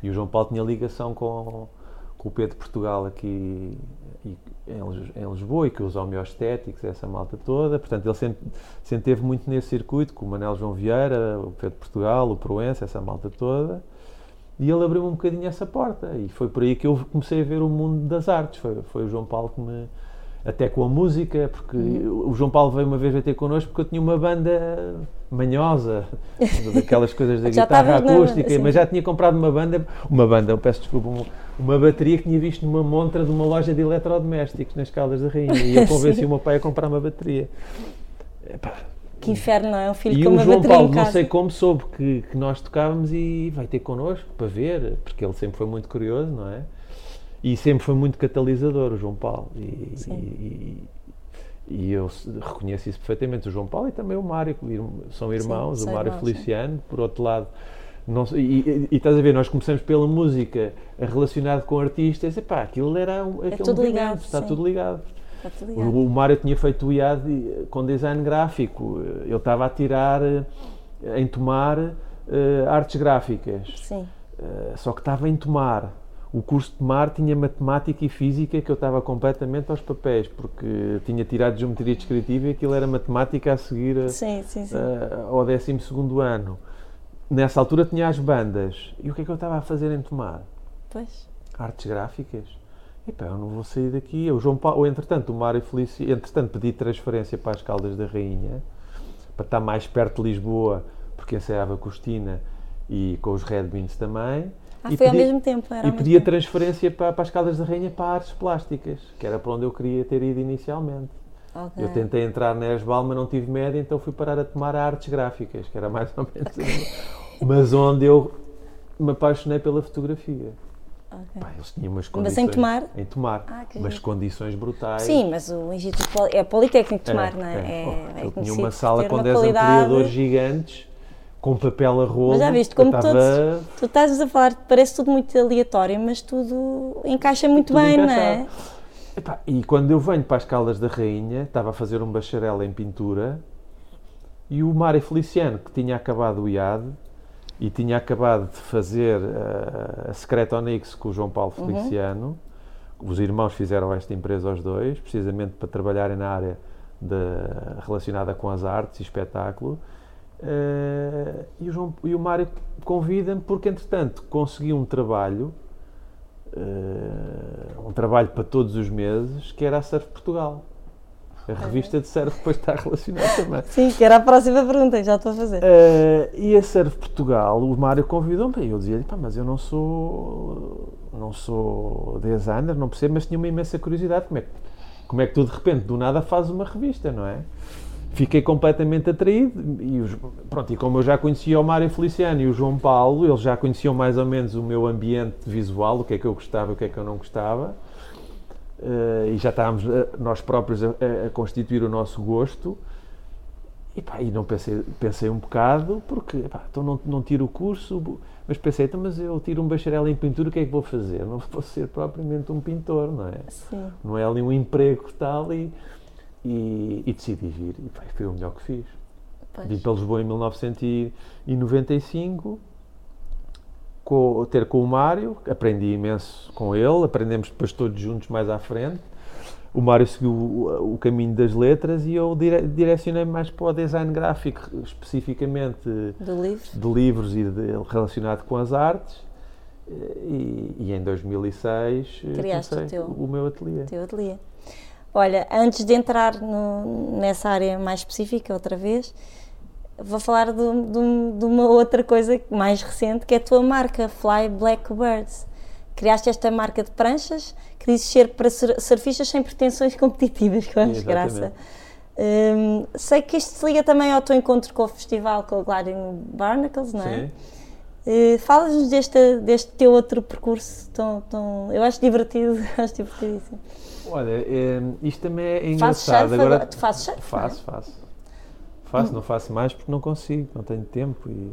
E o João Paulo tinha ligação com, com o Pedro Portugal aqui e- em, em Lisboa e com os homeostéticos, essa malta toda. Portanto, ele sempre, sempre teve muito nesse circuito, com o Manel João Vieira, o Pedro Portugal, o Proença, essa malta toda. E ele abriu um bocadinho essa porta. E foi por aí que eu comecei a ver o mundo das artes. Foi, foi o João Paulo que me, até com a música, porque o João Paulo veio uma vez a ter connosco porque eu tinha uma banda manhosa, daquelas coisas da guitarra na- acústica, sim. mas já tinha comprado uma banda, uma banda, eu peço desculpa, uma, uma bateria que tinha visto numa montra de uma loja de eletrodomésticos nas Caldas da Rainha e eu convenci o meu pai a comprar uma bateria. Epá, Que inferno, não é? Um filho e com o uma João bateria Paulo, não sei como, soube que, que nós tocávamos e vai ter connosco para ver, porque ele sempre foi muito curioso, não é? E sempre foi muito catalisador, o João Paulo. E, Sim. e- e eu reconheço isso perfeitamente. O João Paulo e também o Mário, são irmãos, são o Mário irmãos, sim. Feliciano, por outro lado. Não, e, e- e estás a ver, nós começamos pela música relacionada com artistas, e pá, aquilo era um, aquele tudo ligado, está sim. tudo ligado. Ligado. O, o Mário tinha feito o IAD com design gráfico. Ele estava a tirar, eh, em tomar, eh, artes gráficas. Sim. Eh, só que estava em tomar. O curso de tomar tinha matemática e física que eu estava completamente aos papéis, porque tinha tirado geometria descritiva e aquilo era matemática a seguir a- Sim, sim, sim. a- ao 12 ano. Nessa altura tinha as bandas. E o que é que eu estava a fazer em tomar? Pois. artes gráficas. Epá, eu não vou sair daqui. O João Paulo, entretanto, o Mário Felício, entretanto, pedi transferência para as Caldas da Rainha, para estar mais perto de Lisboa, porque ensaiava com o Stina e com os Red Beans também. Ah, E foi ao pedi- mesmo tempo. Era E ao pedi a transferência para, para as Caldas da Rainha para artes plásticas, que era para onde eu queria ter ido inicialmente. Ok. Eu tentei entrar na ESBAL, mas não tive média, então fui parar a tomar artes gráficas, que era mais ou menos. mas onde eu me apaixonei pela fotografia. Ok. Pá, eles tinham umas Mas condições. em Tomar? Em tomar. Ah, giro. condições brutais. Sim, mas o Instituto Poli- é Politécnico de Tomar, É, não é? é. É, é ele tinha uma sala com uma 10 qualidade- ampliadores gigantes, com papel a rolo. Mas já viste, como estava- todos. Tu estás a falar, parece tudo muito aleatório, mas tudo encaixa muito Tudo bem, não encaixado. é? Epá, e quando eu venho para as Caldas da Rainha, estava a fazer um bacharel em pintura, e o Mário Feliciano, que tinha acabado o IAD, e tinha acabado de fazer eh, a Secret Onyx com o João Paulo Uhum. Feliciano, os irmãos fizeram esta empresa aos dois, precisamente para trabalharem na área de- relacionada com as artes e espetáculo. Eh, e, o João, e o Mário convida-me porque, entretanto, consegui um trabalho, eh, um trabalho para todos os meses, que era a Surf Portugal. A revista de surf depois está relacionada também. Sim, que era a próxima pergunta, já estou a fazer. Eh, e a Surf Portugal, o Mário convidou-me e eu dizia-lhe, pá, mas eu não sou, não sou designer, não percebo, mas tinha uma imensa curiosidade, como é, como é que tu de repente, do nada, fazes uma revista, não é? Fiquei completamente atraído e, os- pronto, e como eu já conhecia o Mário Feliciano e o João Paulo, eles já conheciam mais ou menos o meu ambiente visual, o que é que eu gostava e o que é que eu não gostava, e já estávamos eh, nós próprios a, a- constituir o nosso gosto, e, pá, e não pensei, pensei um bocado, porque então não, não tiro o curso, mas pensei, então, mas eu tiro um bacharel em pintura, o que é que vou fazer? Não vou ser propriamente um pintor, não é? Sim. Não é ali um emprego tal e, e, e decidi vir. E pá, foi o melhor que fiz. Pois. Vim para Lisboa em 1995, com, ter com o Mário, aprendi imenso com ele, aprendemos depois todos juntos mais à frente. O Mário seguiu o, o caminho das letras e eu dire, direcionei mais para o design gráfico, especificamente Do livro. de livros e de- relacionado com as artes. E, e em 2006 eh, Criaste o teu- o meu ateliê. teu ateliê. Olha, antes de entrar no- nessa área mais específica, outra vez, vou falar de, de de uma outra coisa mais recente, que é a tua marca, Fly Blackbirds. Criaste esta marca de pranchas que dizes ser para sur- surfistas sem pretensões competitivas, que eu acho Exatamente. graça. Hum, sei que isto se liga também ao teu encontro com o festival, com o Gliding Barnacles, não é? Sim. Eh, Fala-nos deste, deste teu outro percurso tão, tão. Eu acho divertido, acho divertidíssimo. Olha, eh, isto também é Fazes engraçado. surf Agora, agora? Tu fazes surf? Faço, faço. Faço, não faço mais porque não consigo, não tenho tempo e.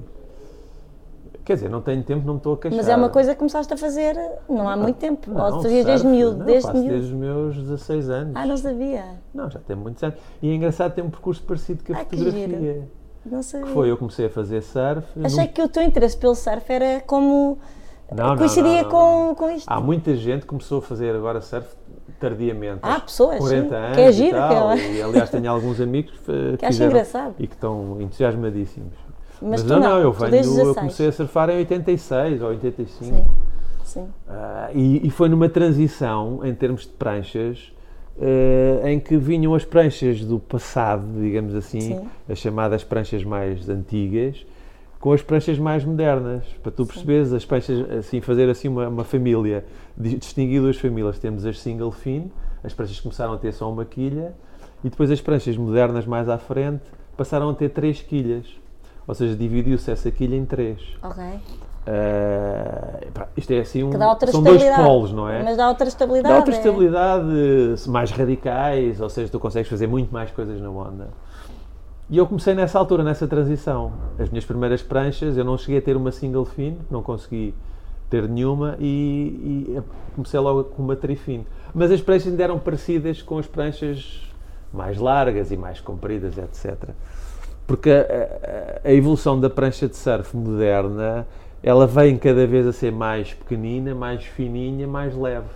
Quer dizer, não tenho tempo, não me estou a queixar. Mas é uma coisa que começaste a fazer não há muito tempo. Ou tu fazias desde miúdo, não, desde faço miúdo. desde os meus 16 anos. Ah, não sabia. Não, já tem muitos anos. E é engraçado ter um percurso parecido com a Ah, que fotografia. giro. Não sabia. Que foi, eu comecei a fazer surf. Achei não- que o teu interesse pelo surf era como. Não, não, coincidia não, não, com, não. com isto. Há muita gente que começou a fazer agora surf tardiamente. Ah, aos pessoas, 40 sim. anos Que é e giro, tal, que é- E aliás tenho alguns amigos eh, Que acho fizeram engraçado. e que estão entusiasmadíssimos. Mas tu não, não, eu venho, eu 16. comecei a surfar em 86 ou 85. Sim, sim. Ah, e, e foi numa transição em termos de pranchas uh, em que vinham as pranchas do passado, digamos assim, Sim. as chamadas pranchas mais antigas, com as pranchas mais modernas, para tu perceberes as pranchas, assim, fazer assim uma, uma família, di- distinguir duas famílias. Temos as single fin, as pranchas começaram a ter só uma quilha, e depois as pranchas modernas mais à frente passaram a ter três quilhas. Ou seja, dividiu-se essa quilha em três. Ok. Uh, pá, isto é assim um, são dois polos, não é? Mas dá outra estabilidade. Dá outra é? estabilidade, mais radicais, ou seja, tu consegues fazer muito mais coisas na onda. E eu comecei nessa altura, nessa transição. As minhas primeiras pranchas, eu não cheguei a ter uma single fin, não consegui ter nenhuma e, e comecei logo com uma trifin. Mas as pranchas ainda eram parecidas com as pranchas mais largas e mais compridas, etc. Porque a, a- a evolução da prancha de surf moderna, ela vem cada vez a ser mais pequenina, mais fininha, mais leve.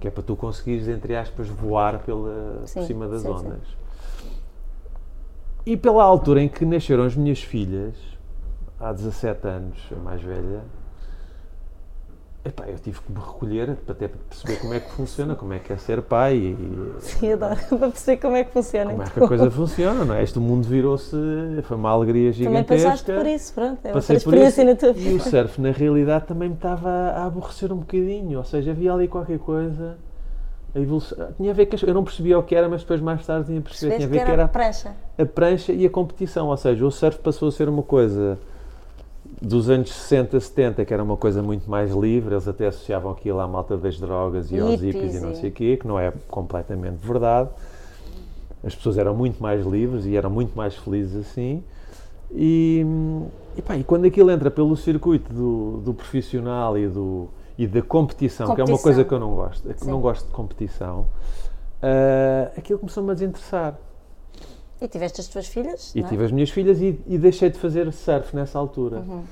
Que é para tu conseguires, entre aspas, voar pela, Sim, por cima das sim, sim. ondas. E pela altura em que nasceram as minhas filhas, há 17 anos, a mais velha, epá, eu tive que me recolher para até perceber como é que funciona, como é que é ser pai e, Sim, adoro. Para perceber como é que funciona. como é que então. a coisa funciona, não é? Este mundo virou-se, foi uma alegria Também gigantesca. passaste por isso, pronto. É Passei por isso, na tua E o vida. surf, na realidade, também me estava a aborrecer um bocadinho. Ou seja, havia ali qualquer coisa. A evolução, tinha a ver as, eu não percebia o que era, mas depois mais tarde tinha percebido. Tinha a ver que que era era prancha. a prancha e a competição. Ou seja, o surf passou a ser uma coisa dos anos 60, 70, que era uma coisa muito mais livre. Eles até associavam aquilo à malta das drogas e aos Hippies e não e- sei o quê, que não é completamente verdade. As pessoas eram muito mais livres e eram muito mais felizes assim. E, e, pá, e quando aquilo entra pelo circuito do, do profissional e, do, e da competição, que é uma Competição. coisa que eu não gosto, é que não gosto de competição, ah, aquilo começou-me a desinteressar. E tiveste as tuas filhas? E é? tive as minhas filhas e, e deixei de fazer surf nessa altura. Uhum.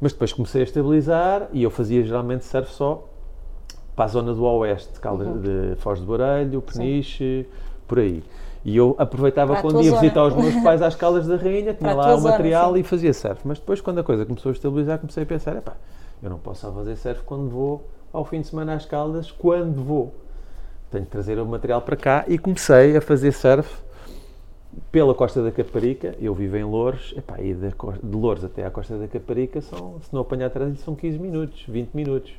Mas depois comecei a estabilizar e eu fazia geralmente surf só para a zona do oeste, de, Caldas, Uhum. de Foz do Barelho, Peniche, por aí. E eu aproveitava Para quando ia zona. visitar os meus pais às Caldas da Rainha, tinha lá o zona, material sim. e fazia surf. Mas depois, quando a coisa começou a estabilizar, comecei a pensar: epá, eu não posso só fazer surf quando vou ao fim de semana às Caldas, quando vou. Tenho que trazer o material para cá e comecei a fazer surf pela Costa da Caparica. Eu vivo em Louros, epá, e cos- de Louros até à Costa da Caparica, são, se não apanhar trânsito, são 15 minutos, 20 minutos.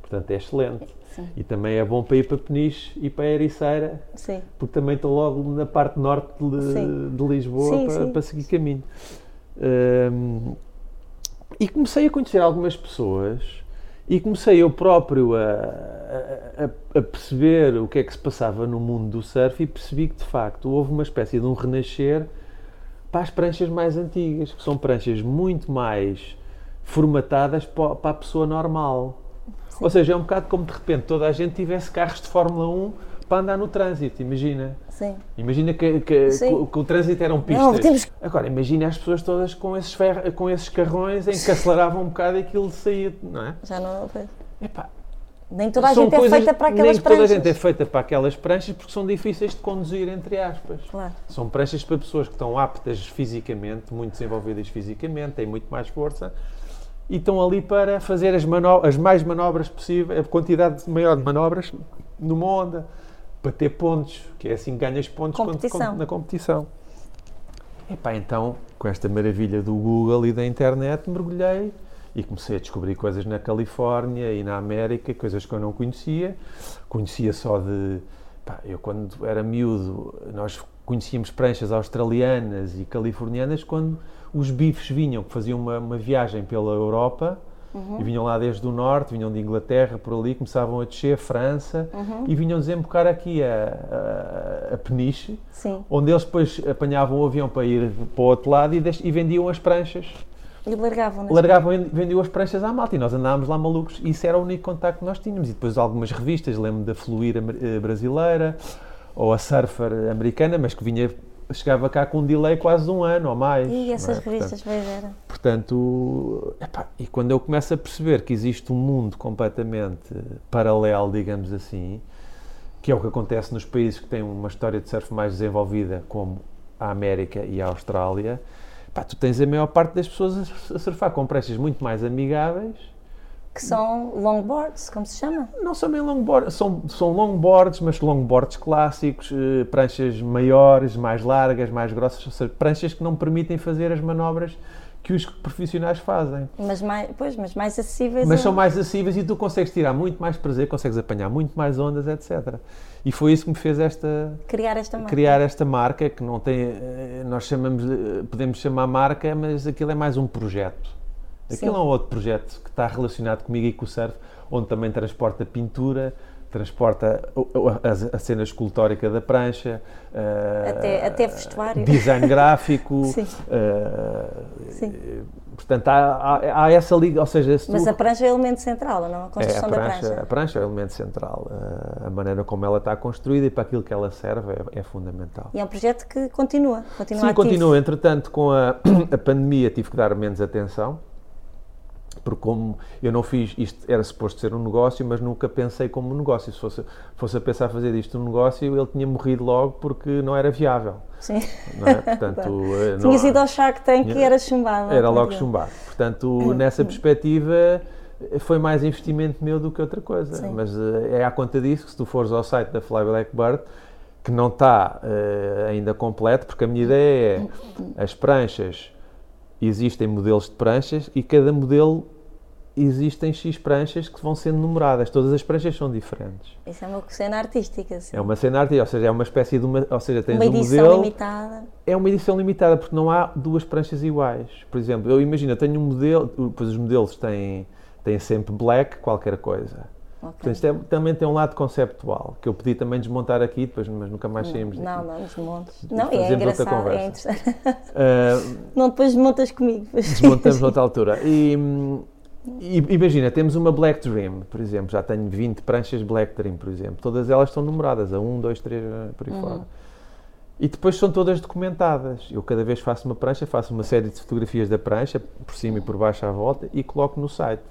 Portanto, é excelente. Sim. E também é bom para ir para Peniche e para Ericeira, Sim. porque também estou logo na parte norte de, de Lisboa para, para seguir caminho. Hum, e comecei a conhecer algumas pessoas e comecei eu próprio a, a- a- perceber o que é que se passava no mundo do surf e percebi que de facto houve uma espécie de um renascer para as pranchas mais antigas, que são pranchas muito mais formatadas pa- para a pessoa normal. Ou seja, é um bocado como de repente toda a gente tivesse carros de Fórmula 1 para andar no trânsito, imagina. Sim. Imagina que, que- que o- que o trânsito eram pistas. Não, Agora, imagina as pessoas todas com esses, ferro- com esses carrões em que aceleravam um bocado e aquilo saía, não é? Já não. Epá, Nem toda a são gente é coisas- feita para nem aquelas toda a pranchas. gente é feita para aquelas pranchas porque são difíceis de conduzir, entre aspas. Claro. São pranchas para pessoas que estão aptas fisicamente, muito desenvolvidas fisicamente, têm muito mais força e estão ali para fazer as, as mais manobras possíveis, a quantidade maior de manobras numa onda, para ter pontos, que é assim que ganhas pontos Competição. quando- na competição. Epá, então, com esta maravilha do Google e da internet, mergulhei e comecei a descobrir coisas na Califórnia e na América, coisas que eu não conhecia. Conhecia só de. pá, eu, quando era miúdo, nós conhecíamos pranchas australianas e californianas quando os bifes vinham, que faziam uma, uma viagem pela Europa. E vinham lá desde o norte, vinham de Inglaterra, por ali, começavam a descer, França, e vinham desembocar aqui a, a, a Peniche, Sim. onde eles depois apanhavam o avião para ir para o outro lado e, e vendiam as pranchas. E largavam-nas. Largavam e vendiam as pranchas à malta e nós andávamos lá malucos. Isso era o único contacto que nós tínhamos. E depois algumas revistas, lembro da Fluir brasileira ou a Surfer americana, mas que vinha, chegava cá com um delay quase de um ano ou mais. E essas é? revistas, pois era. Portanto, epá, e quando eu começo a perceber que existe um mundo completamente paralelo, digamos assim, que é o que acontece nos países que têm uma história de surf mais desenvolvida, como a América e a Austrália, pá, tu tens a maior parte das pessoas a, a surfar com pranchas muito mais amigáveis, que são longboards, como se chama? Não são bem longboards, são, são longboards, mas longboards clássicos, eh, pranchas maiores, mais largas, mais grossas, ou seja, pranchas que não permitem fazer as manobras que os profissionais fazem. Mas mais, pois, mas mais acessíveis. Mas a- são mais acessíveis e tu consegues tirar muito mais prazer, consegues apanhar muito mais ondas, etc. E foi isso que me fez esta, Criar esta marca. criar esta marca que não tem, eh, nós chamamos, de- podemos chamar marca, mas aquilo é mais um projeto. Aquilo Sim. é um outro projeto que está relacionado comigo e com o surf, onde também transporta pintura, transporta a, cena escultórica da prancha, eh, Até- até vestuário. design gráfico, Sim. eh, Sim. portanto há, há- há essa liga, ou seja, se Mas tu- a prancha é o elemento central, não? A é, a construção da prancha, prancha. a prancha é o elemento central. Eh, a maneira como ela está construída e para aquilo que ela serve é, é fundamental. E é um projeto que continua. Continua Sim, ativo. continua. Entretanto, com a, a pandemia tive que dar menos atenção, porque como eu não fiz, isto era suposto ser um negócio, mas nunca pensei como um negócio. Se fosse, fosse a pensar fazer disto um negócio, ele tinha morrido logo porque não era viável. Sim. Não é? Portanto, eh, não Tinha sido ao Shark Tank e Tinha- era chumbado. era logo chumbado. Portanto, nessa perspectiva, foi mais investimento meu do que outra coisa. Sim. Mas eh, é à conta disso que se tu fores ao site da Fly Blackbird, que não está eh, ainda completo, porque a minha ideia é as pranchas, existem modelos de pranchas e cada modelo existem X pranchas que vão sendo numeradas. Todas as pranchas são diferentes. Isso é uma cena artística. Sim. É uma cena artística, ou seja, é uma espécie de uma, ou seja, tens uma um edição modelo limitada. é uma edição limitada porque não há duas pranchas iguais. Por exemplo, eu imagino, eu tenho um modelo, pois os modelos têm, têm sempre black, qualquer coisa. Ok. Portanto, isto é- também tem um lado conceptual, que eu pedi também desmontar aqui, depois, mas nunca mais saímos daqui. Não, não, desmontes. Não, é engraçado, é interessante. Ah, Não, depois desmontas comigo. desmontamos noutra altura. E, hum, e imagina, temos uma Black Dream, por exemplo, já tenho 20 pranchas Black Dream, por exemplo. Todas elas estão numeradas, a 1, 2, 3, por aí Uhum. fora. E depois são todas documentadas. Eu cada vez faço uma prancha, faço uma série de fotografias da prancha, por cima e por baixo à volta, e coloco no site.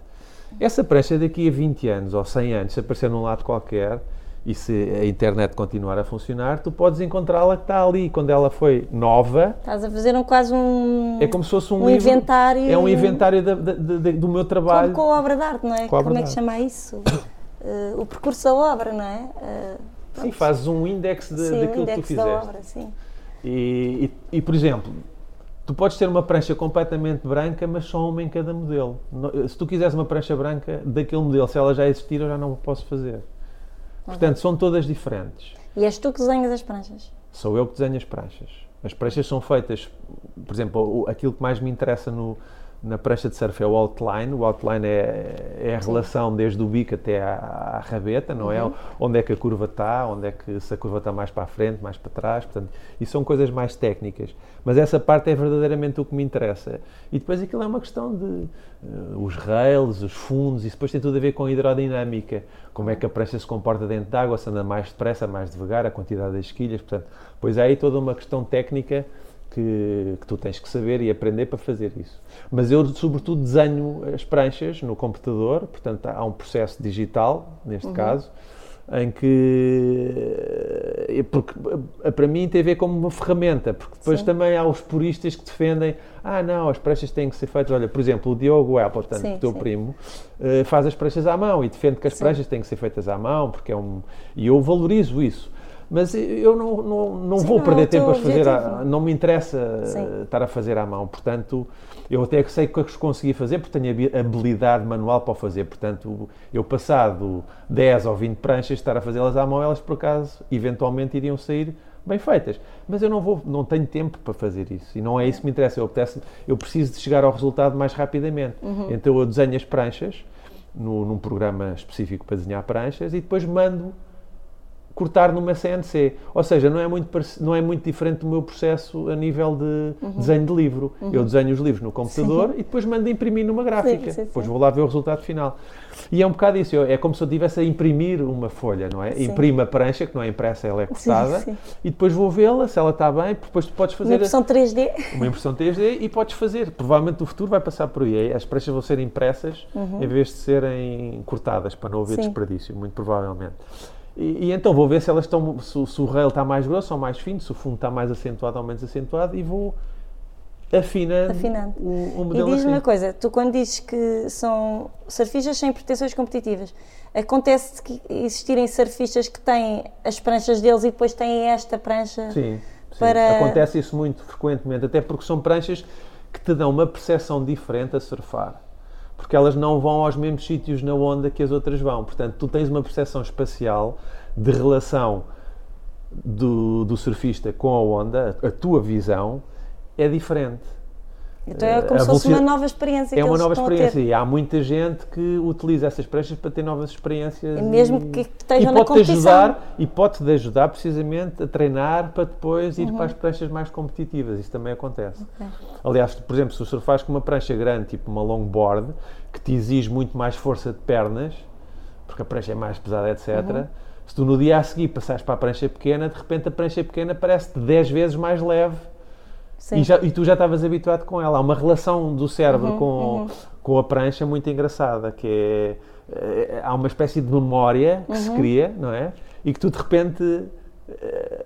Essa prancha daqui a 20 anos ou 100 anos, se aparecer num lado qualquer, e se a internet continuar a funcionar, tu podes encontrá-la que está ali. Quando ela foi nova, Estás a fazer um, quase um, é como se fosse um, um livro- inventário. É um inventário da- da- da- do meu trabalho. Como com a obra de arte, não é? Com Como é que chama isso? Eh, o percurso da obra, não é? Eh, Sim, fazes um index de, sim, daquilo que tu index da fizeste. obra, sim. E, e- e, por exemplo, tu podes ter uma prancha completamente branca, mas só uma em cada modelo. Se tu quiseres uma prancha branca daquele modelo, se ela já existir, eu já não posso fazer. Portanto, são todas diferentes. E és tu que desenhas as pranchas. Sou eu que desenho as pranchas. As pranchas são feitas, por exemplo, aquilo que mais me interessa no- na prancha de surf é o outline. O outline é, é a relação desde o bico até à, à rabeta, não é? Onde é que a curva está, onde é que se a curva está mais para a frente, mais para trás. Portanto, isso são coisas mais técnicas. Mas essa parte é verdadeiramente o que me interessa. E depois aquilo é uma questão de eh, os rails, os fundos, isso depois tem tudo a ver com a hidrodinâmica. Como é que a prancha se comporta dentro de água, se anda mais depressa, mais devagar, a quantidade das esquilhas. Portanto, pois há aí toda uma questão técnica que, que tu tens que saber e aprender para fazer isso. Mas eu, sobretudo, desenho as pranchas no computador, portanto, há um processo digital, neste caso, em que. eh, Porque eh, para mim tem a ver como uma ferramenta, porque depois Sim. também há os puristas que defendem: ah, não, as pranchas têm que ser feitas. Olha, por exemplo, o Diogo Appleton, Sim, teu sim. primo, eh, faz as pranchas à mão e defende que as Sim. pranchas têm que ser feitas à mão, porque é um. E eu valorizo isso. Mas eu não, não, não Sim, vou não é perder o tempo a fazer, objetivo. não me interessa eh, Sim. estar a fazer à mão, portanto, eu até que sei que as consegui fazer porque tenho habi- habilidade manual para o fazer, portanto, eu passado 10 ou 20 pranchas, estar a fazê-las à mão, elas por acaso, eventualmente iriam sair bem feitas, mas eu não vou, não tenho tempo para fazer isso, e não é isso que me interessa, eu, apetece, eu preciso de chegar ao resultado mais rapidamente, Uhum. então eu desenho as pranchas, no, num programa específico para desenhar pranchas, e depois mando cortar numa CNC. Ou seja, não é muito, não é muito diferente do meu processo a nível de desenho de livro. Eu desenho os livros no computador e depois mando imprimir numa gráfica. sim, depois sim. vou lá ver o resultado final. E é um bocado isso. É como se eu estivesse a imprimir uma folha, não é? Sim. Imprimo a prancha, que não é impressa, ela é cortada. sim. E depois vou vê-la, se ela está bem, depois tu podes Uma fazer... impressão 3D. Uma impressão 3D e podes fazer. Provavelmente o futuro vai passar por aí. As pranchas vão ser impressas em vez de serem cortadas, para não haver Sim. desperdício, muito provavelmente. E, e então vou ver se elas estão, se, o- se o rail está mais grosso ou mais fino, se o fundo está mais acentuado ou menos acentuado e vou afinando, Afinando. O, o E modelo diz-me assim. uma coisa, tu quando dizes que são surfistas sem pretensões competitivas, acontece que existirem surfistas que têm as pranchas deles e depois têm esta prancha? Sim, sim. para- acontece isso muito frequentemente, até porque são pranchas que te dão uma percepção diferente a surfar. Porque elas não vão aos mesmos sítios na onda que as outras vão. Portanto, tu tens uma percepção espacial de relação do, do surfista com a onda, a, a tua visão é diferente. Então é como se fosse uma nova experiência É uma nova experiência e há muita gente que utiliza essas pranchas para ter novas experiências. E mesmo e- que estejam e na competição. ajudar E pode-te ajudar precisamente a treinar para depois ir Uhum. para as pranchas mais competitivas. Isso também acontece. Aliás, por exemplo, se tu surfares com uma prancha grande, tipo uma longboard, que te exige muito mais força de pernas, porque a prancha é mais pesada, etc. Uhum. Se tu no dia a seguir passares para a prancha pequena, de repente a prancha pequena parece-te 10 vezes mais leve Sim. e, já- e tu já estavas habituado com ela. Há uma relação do cérebro Uhum, com, com a prancha muito engraçada, que é, eh, há uma espécie de memória que Uhum. se cria, não é? E que tu de repente, eh,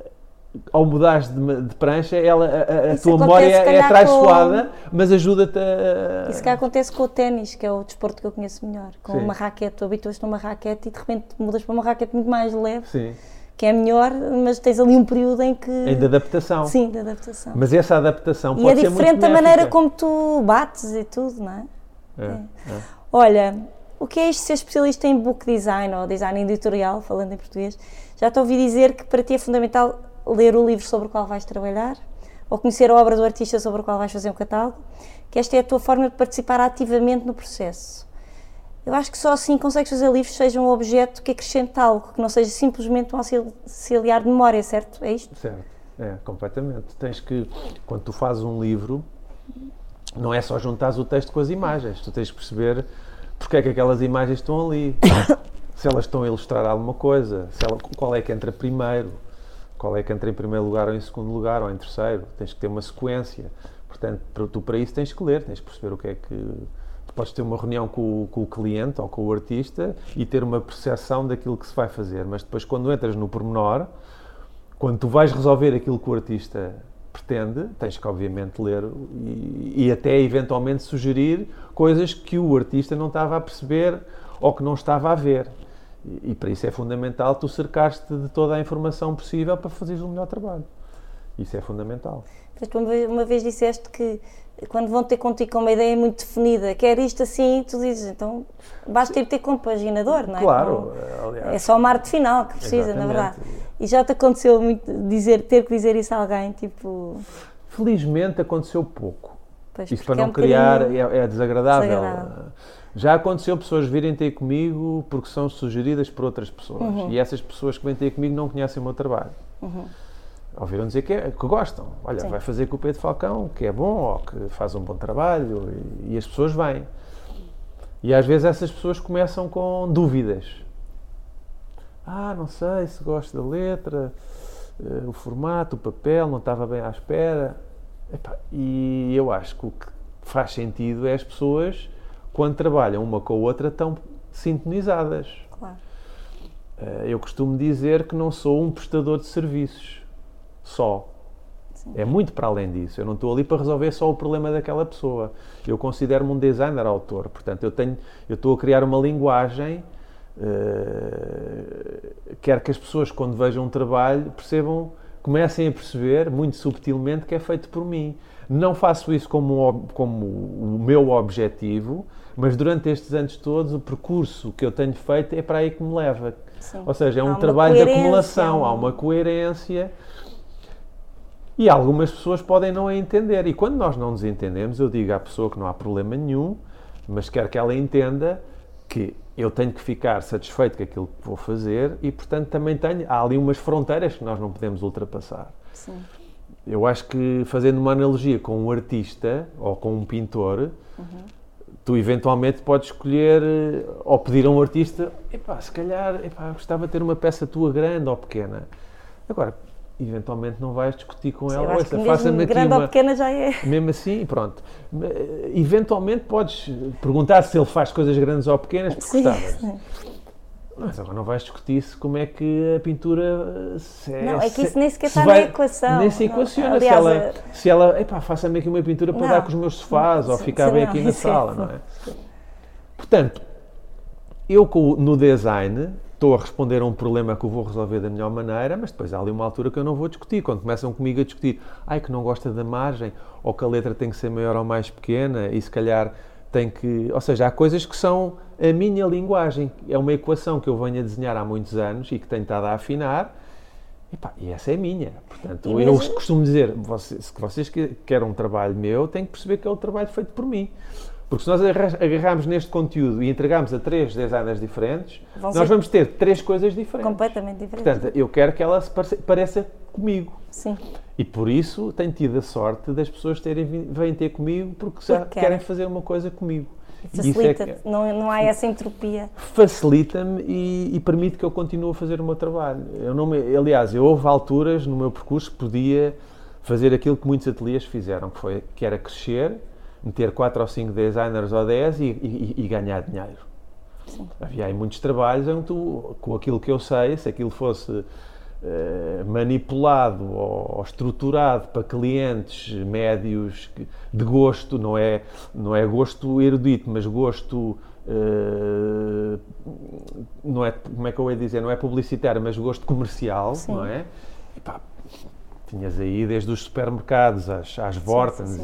ao mudares de, de prancha, ela, a- a, a tua memória é traiçoada, mas ajuda-te a... Isso que acontece com o ténis, que é o desporto que eu conheço melhor. Com Sim. uma raquete, tu habituas-te numa raquete e de repente mudas para uma raquete muito mais leve, Sim, que é melhor, mas tens ali um período em que. em de adaptação. Sim, de adaptação. Mas essa adaptação e pode é ser muito diferente da maneira como tu bates e tudo, não é? É, é. Olha, o que é isto ser especialista em book design ou design editorial, falando em português? Já te ouvi dizer que para ti é fundamental ler o livro sobre o qual vais trabalhar ou conhecer a obra do artista sobre o qual vais fazer um catálogo, que esta é a tua forma de participar ativamente no processo. Eu acho que só assim consegues fazer livros que sejam um objeto que acrescente algo, que não seja simplesmente um auxiliar de memória, certo? É isto? Certo, é, completamente. Tens que, quando tu fazes um livro, não é só juntares o texto com as imagens, tu tens que perceber porque é que aquelas imagens estão ali, se elas estão a ilustrar alguma coisa, ela- qual é que entra primeiro, qual é que entra em primeiro lugar ou em segundo lugar ou em terceiro, tens que ter uma sequência. Portanto, tu para isso tens que ler, tens que perceber o que é que. Podes ter uma reunião com com o cliente ou com o artista e ter uma percepção daquilo que se vai fazer, mas depois, quando entras no pormenor, quando tu vais resolver aquilo que o artista pretende, tens que obviamente ler e, e até eventualmente sugerir coisas que o artista não estava a perceber ou que não estava a ver. E, e para isso é fundamental tu cercares-te de toda a informação possível para fazeres o melhor trabalho. Isso é fundamental. Mas tu uma vez, disseste que quando vão ter contigo com uma ideia muito definida, quer isto assim, tu dizes, então basta ir ter compaginador, não é? Claro, Com- aliás. É só uma arte final que precisa, na Exatamente. verdade. E já te aconteceu muito dizer, ter que dizer isso a alguém, tipo. Felizmente aconteceu pouco. Pois, Isso para é não um criar, é, é desagradável. desagradável. Já aconteceu pessoas virem ter comigo porque são sugeridas por outras pessoas. Uhum. E essas pessoas que vêm ter comigo não conhecem o meu trabalho. Ouviram dizer que, é- que gostam. Olha, Sim. vai fazer com o Pedro Falcão, que é bom, ou que faz um bom trabalho, e, e as pessoas vêm. E às vezes essas pessoas começam com dúvidas. Ah, não sei se gosto da letra, eh, o formato, o papel, não estava bem à espera. Epá, e eu acho que o que faz sentido é as pessoas, quando trabalham uma com a outra, estão sintonizadas. Claro. Eh, Eu costumo dizer que não sou um prestador de serviços só. É muito para além disso. Eu não estou ali para resolver só o problema daquela pessoa. Eu considero-me um designer autor. Portanto, eu tenho, eu estou a criar uma linguagem. eh, quero que as pessoas, quando vejam um trabalho, percebam, comecem a perceber, muito subtilmente, que é feito por mim. Não faço isso como, como o meu objetivo, mas durante estes anos todos, o percurso que eu tenho feito é para aí que me leva. Sim. Ou seja, é um trabalho de acumulação, um- há uma coerência. E algumas pessoas podem não a entender. E quando nós não nos entendemos, eu digo à pessoa que não há problema nenhum, mas quero que ela entenda que eu tenho que ficar satisfeito com aquilo que vou fazer e, portanto, também tenho. Há ali umas fronteiras que nós não podemos ultrapassar. Sim. Eu acho que, fazendo uma analogia com um artista ou com um pintor, tu eventualmente podes escolher eh, ou pedir a um artista: epá, se calhar epá, gostava de ter uma peça tua grande ou pequena. Agora, eventualmente não vais discutir com ela, "Ouça, faça-me mesmo aqui grande ou uma. pequena já é. Mesmo assim, pronto. Eh, Eventualmente podes perguntar se ele faz coisas grandes ou pequenas, porque Sim, gostavas. Mas agora não vais discutir se como é que a pintura se Não, é que isso nem sequer se está na equação. Nem se Não, equaciona. aliás, se ela, eh, se ela epá, faça-me aqui uma pintura para Não. dar com os meus sofás ou Sim, ficar bem não, aqui na é- sala, não é? Portanto, eu no design estou a responder a um problema que eu vou resolver da melhor maneira, mas depois há ali uma altura que eu não vou discutir. Quando começam comigo a discutir, ai que não gosta da margem, ou que a letra tem que ser maior ou mais pequena, e se calhar tem que. Ou seja, há coisas que são a minha linguagem. É uma equação que eu venho a desenhar há muitos anos e que tenho estado a afinar. E, pá, e essa é minha. Portanto, E eu mesmo- costumo dizer, vocês, se vocês que- querem um trabalho meu, têm que perceber que é o trabalho feito por mim. Porque se nós agarra- agarrarmos neste conteúdo e entregarmos a três designers diferentes, Vão nós ser vamos ter três coisas diferentes. completamente diferente. Portanto, eu quero que ela se pareça, comigo. Sim. E por isso tenho tido a sorte das pessoas terem vêm ter comigo porque já Porque querem fazer uma coisa comigo. É Facilita, que não, não há essa entropia. facilita-me e, e permite que eu continue a fazer o meu trabalho. Eu não me, aliás, eu houve alturas no meu percurso que podia fazer aquilo que muitos ateliês fizeram, que, foi, que era crescer, meter 4 ou 5 designers ou 10 e, e- e ganhar dinheiro. Havia aí muitos trabalhos em que tu, com aquilo que eu sei, se aquilo fosse eh, manipulado ou, ou estruturado para clientes médios de gosto, não é, não é gosto erudito, mas gosto eh, não é, como é que eu ia dizer, não é publicitário, mas gosto comercial, Sim. não é? E pá, tinhas aí desde os supermercados às, às Vortens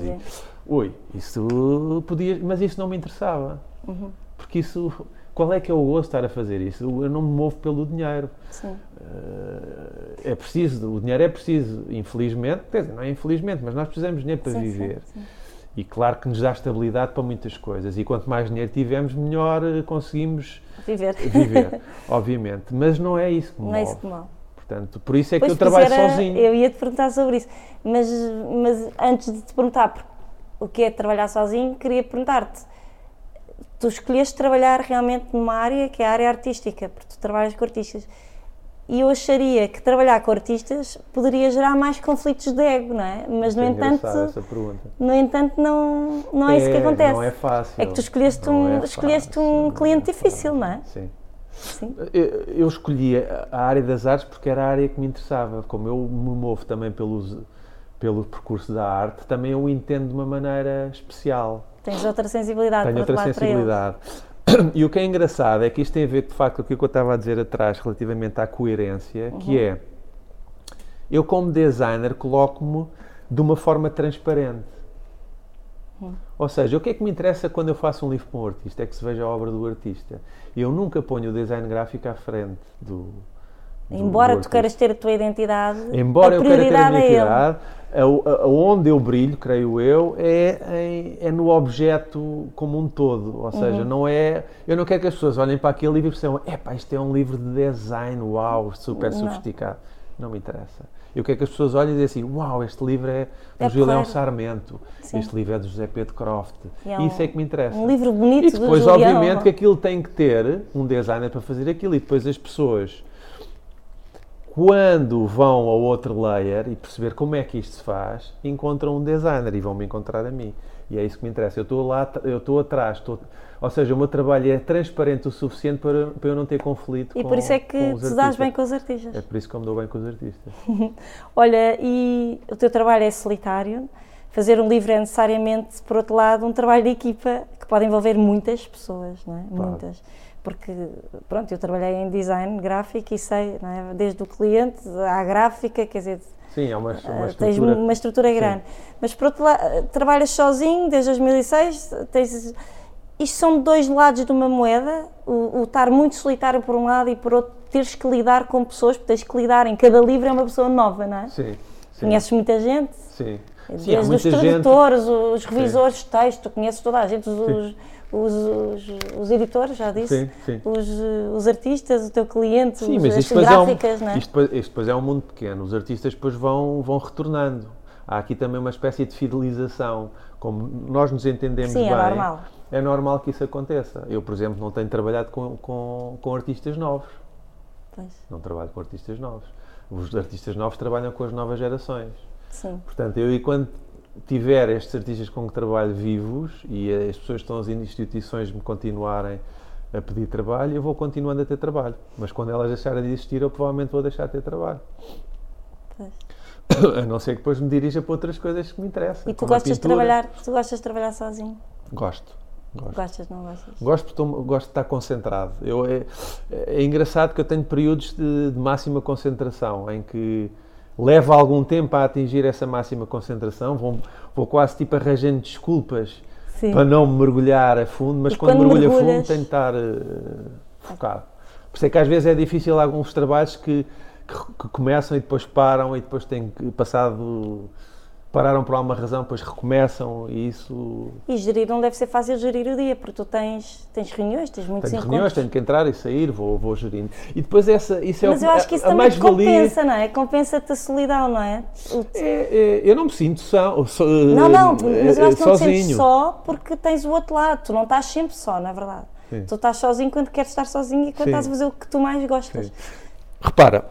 sim, sim. ui, isso podia, mas isso não me interessava. Uhum. Porque isso, qual é que é o gosto de estar a fazer isso? Eu não me movo pelo dinheiro. Sim. Eh, é preciso, o dinheiro é preciso, infelizmente, quer dizer, não é infelizmente, mas nós precisamos de dinheiro para Sim, sim, viver. sim. E claro que nos dá estabilidade para muitas coisas. E quanto mais dinheiro tivermos, melhor eh, conseguimos Viver. viver, obviamente. Mas não é isso que me Não é move. isso que mal. Portanto, por isso é que Pois, eu trabalho era- sozinho. Eu ia te perguntar sobre isso, mas, mas antes de te perguntar por- o que é trabalhar sozinho, queria perguntar-te: tu escolheste trabalhar realmente numa área que é a área artística, porque tu trabalhas com artistas. E eu acharia que trabalhar com artistas poderia gerar mais conflitos de ego, não é? Mas, no É entanto, no entanto não, não é, isso que É, acontece. Não é fácil. É que tu escolheste Não um, é escolheste um não cliente é difícil, não é? Sim. Sim. Eu, escolhi a área das artes porque era a área que me interessava. Como eu me movo também pelos, pelo percurso da arte, também eu o entendo de uma maneira especial. Tens outra sensibilidade Tenho outra sensibilidade. E o que é engraçado é que isto tem a ver, de facto, com aquilo que eu estava a dizer atrás relativamente à coerência, Uhum. que é, eu como designer coloco-me de uma forma transparente. Uhum. Ou seja, o que é que me interessa quando eu faço um livro para um artista? É que se veja a obra do artista. Eu nunca ponho o design gráfico à frente do. Embora tu queiras ter a tua identidade, Embora a eu queira ter a prioridade minha é identidade, onde eu brilho, creio eu, é, em- é no objeto como um todo. Ou seja, Uhum. não é. Eu não quero que as pessoas olhem para aquele livro e pensem, epá, isto é um livro de design, uau, super Não. sofisticado. Não me interessa. Eu quero que as pessoas olhem e dizem assim, uau, este livro é do É Julião. Sarmento, Sim. este livro é do José Pedro Croft. E é Isso um- é que me interessa. Um livro bonito E depois, obviamente, que aquilo tem que ter um designer para fazer aquilo. E depois as pessoas, quando vão ao outro layer e perceber como é que isto se faz, encontram um designer e vão me encontrar a mim. E é isso que me interessa. Eu estou lá, eu estou atrás. Estou... Ou seja, o meu trabalho é transparente o suficiente para, para eu não ter conflito E com por isso é que te dás bem com os artistas. É por isso que eu me dou bem com os artistas. Olha, e o teu trabalho é solitário. Fazer um livro é necessariamente, por outro lado, um trabalho de equipa que pode envolver muitas pessoas, não é? Muitas. Porque, pronto, eu trabalhei em design gráfico e sei, é? desde o cliente à gráfica, quer dizer, Sim, é uma, uma Ah, tens uma estrutura Sim. grande. Mas por outro lado, trabalhas sozinho desde 2006, tens, isto são dois lados de uma moeda, o, o estar muito solitário por um lado e por outro teres que lidar com pessoas, porque tens que lidar em cada livro é uma pessoa nova, não é? Sim, sim. Conheces muita gente, Sim. Sim, desde os muita gente. tradutores, os revisores de texto, conheces toda a gente, os, os, os, os- os editores, já disse, Sim, sim. Os, os artistas, o teu cliente, Sim, mas as isto depois, é um, gráficas, não é? isto, depois, isto depois é um mundo pequeno. Os artistas depois vão, vão retornando. Há aqui também uma espécie de fidelização. Como nós nos entendemos Sim, bem, é normal. é normal que isso aconteça. Eu, por exemplo, não tenho trabalhado com, com, com artistas novos. Pois, Não trabalho com artistas novos. Os artistas novos trabalham com as novas gerações. sim. Portanto, eu e quando tiver estes artistas com que trabalho vivos e as pessoas que estão as instituições me continuarem a pedir trabalho, eu vou continuando a ter trabalho. Mas quando elas deixarem de existir, eu provavelmente vou deixar de ter trabalho. Pois. A não ser que depois me dirija para outras coisas que me interessam. E tu gostas de trabalhar, tu gostas de trabalhar sozinho? Gosto. Gosto. Gostas, não gostas? Gosto, porque estou- gosto de estar concentrado. Eu, é, é engraçado que eu tenho períodos de, de máxima concentração em que leva algum tempo a atingir essa máxima concentração, vou, vou quase tipo arranjando desculpas Sim. para não me mergulhar a fundo, mas E quando, quando mergulho a fundo mergulhas? tenho de estar eh, focado. Por isso é que às vezes é difícil alguns trabalhos que, que, que começam e depois param e depois têm que, passado, pararam por alguma razão, depois recomeçam e isso E gerir não deve ser fácil gerir o dia, porque tu tens, tens reuniões, tens muitos Tenho encontros. reuniões, tenho que entrar e sair, vou, vou gerindo. E depois essa, isso é Mas o, eu acho que isso também compensa, não é? Compensa-te a solidão, não é? É, é, eu não me sinto só, so, Não, não, mas eu acho que não te sentes só porque tens o outro lado. Tu não estás sempre só, não é verdade? Sim. Tu estás sozinho quando queres estar sozinho e quando Sim. estás a fazer o que tu mais gostas. Sim. Repara,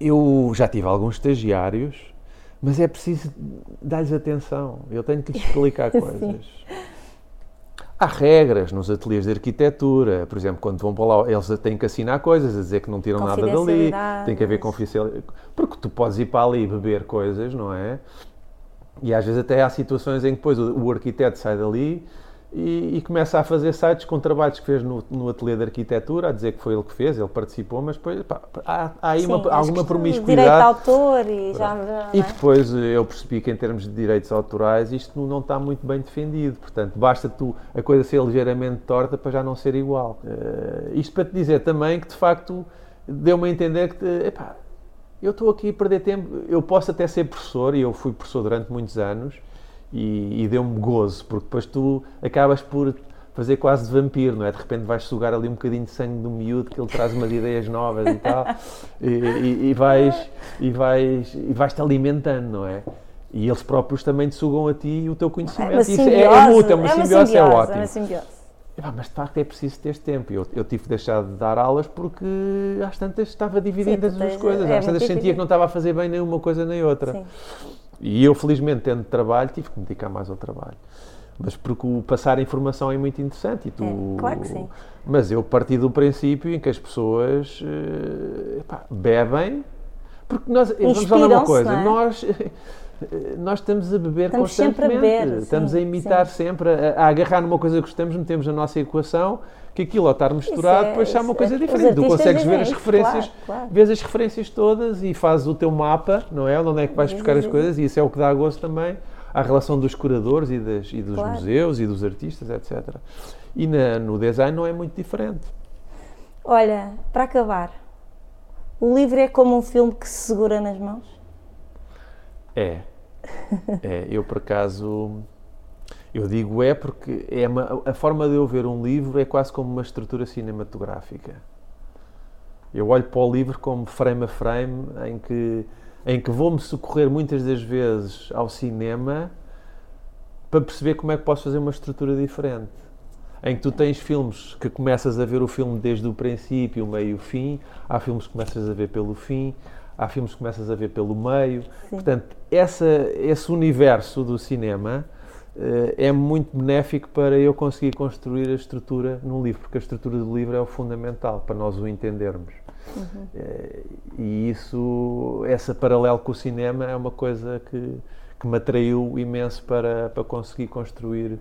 eu já tive alguns estagiários, mas é preciso dar-lhes atenção. Eu tenho que lhes explicar coisas. Há regras nos ateliês de arquitetura, por exemplo, quando vão para lá, eles têm que assinar coisas, a dizer que não tiram nada dali, tem que haver confidencialidade. Porque tu podes ir para ali e beber coisas, não é? E às vezes até há situações em que depois o, o arquiteto sai dali e, e começa a fazer sites com trabalhos que fez no, no ateliê de arquitetura, a dizer que foi ele que fez, ele participou, mas depois pá, há, há aí Sim, uma, alguma promiscuidade. Direito de autor e já. já E é? depois eu percebi que em termos de direitos autorais isto não está muito bem defendido. Portanto, basta tu a coisa ser ligeiramente torta para já não ser igual. Eh, isto para te dizer também que de facto deu-me a entender que te- epá, eu estou aqui a perder tempo. Eu posso até ser professor e eu fui professor durante muitos anos e, e deu-me gozo, porque depois tu acabas por fazer quase de vampiro, não é? De repente vais sugar ali um bocadinho de sangue do miúdo que ele traz umas ideias novas e tal e, e- e vais e vais e vais-te alimentando, não é? E eles próprios também te sugam a ti e o teu É conhecimento. uma Isso é, simbiose. é mútuo, é uma simbiose, é É ótimo. uma simbiose. Mas de facto é preciso ter tempo. Eu, eu tive de deixar de dar aulas porque às tantas estava dividindo tu as duas coisas. é às tantas sentia que não estava a fazer bem nem uma coisa nem outra. Sim. E eu, felizmente, tendo trabalho, tive que me dedicar mais ao trabalho. Mas porque o passar a informação é muito interessante. E tu... É, claro que sim. Mas eu parti do princípio em que as pessoas eh, epá, bebem. Porque nós. Vamos falar uma coisa. é? Nós. eh, Nós estamos a beber Estamos sempre a constantemente, beber, estamos sim, a imitar sim. sempre, a, a agarrar numa coisa que gostamos, metemos na nossa equação, que aquilo ao estar misturado é- depois uma isso coisa é- diferente. Tu consegues ver as referências, claro, claro. vês as referências todas e fazes o teu mapa, não é? Onde é que vais Sim, buscar as sim. coisas e isso é o que dá gosto também à relação dos curadores e, das, e dos Claro. museus e dos artistas, etc. E na- no design não é muito diferente. Olha, para acabar, o livro é como um filme que se segura nas mãos? É. É, eu por acaso. Eu digo é porque é uma- a forma de eu ver um livro é quase como uma estrutura cinematográfica. Eu olho para o livro como frame a frame, em que, em que vou-me socorrer muitas das vezes ao cinema para perceber como é que posso fazer uma estrutura diferente. Em que tu tens filmes que começas a ver o filme desde o princípio, o meio e o fim, há filmes que começas a ver pelo fim, há filmes que começas a ver pelo meio. Portanto, essa, esse universo do cinema é muito benéfico para eu conseguir construir a estrutura num livro, porque a estrutura do livro é o fundamental para nós o entendermos. Eh, e isso, esse paralelo com o cinema é uma coisa que, que me atraiu imenso para, para conseguir construir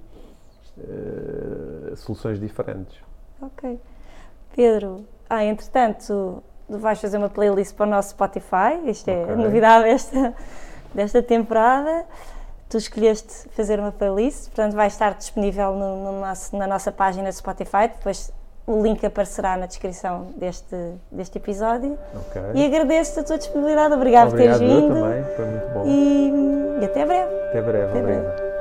eh, soluções diferentes. Ok. Pedro, ah, entretanto, tu vais fazer uma playlist para o nosso Spotify, isto é Ok. a novidade desta, desta temporada. Tu escolheste fazer uma playlist, portanto vai estar disponível no, no nosso- na nossa página do Spotify, depois o link aparecerá na descrição deste, deste episódio. Ok. E agradeço-te a tua disponibilidade, obrigado, Obrigado por teres vindo também, foi muito bom. e, e até breve. Até breve, Até breve. obrigado.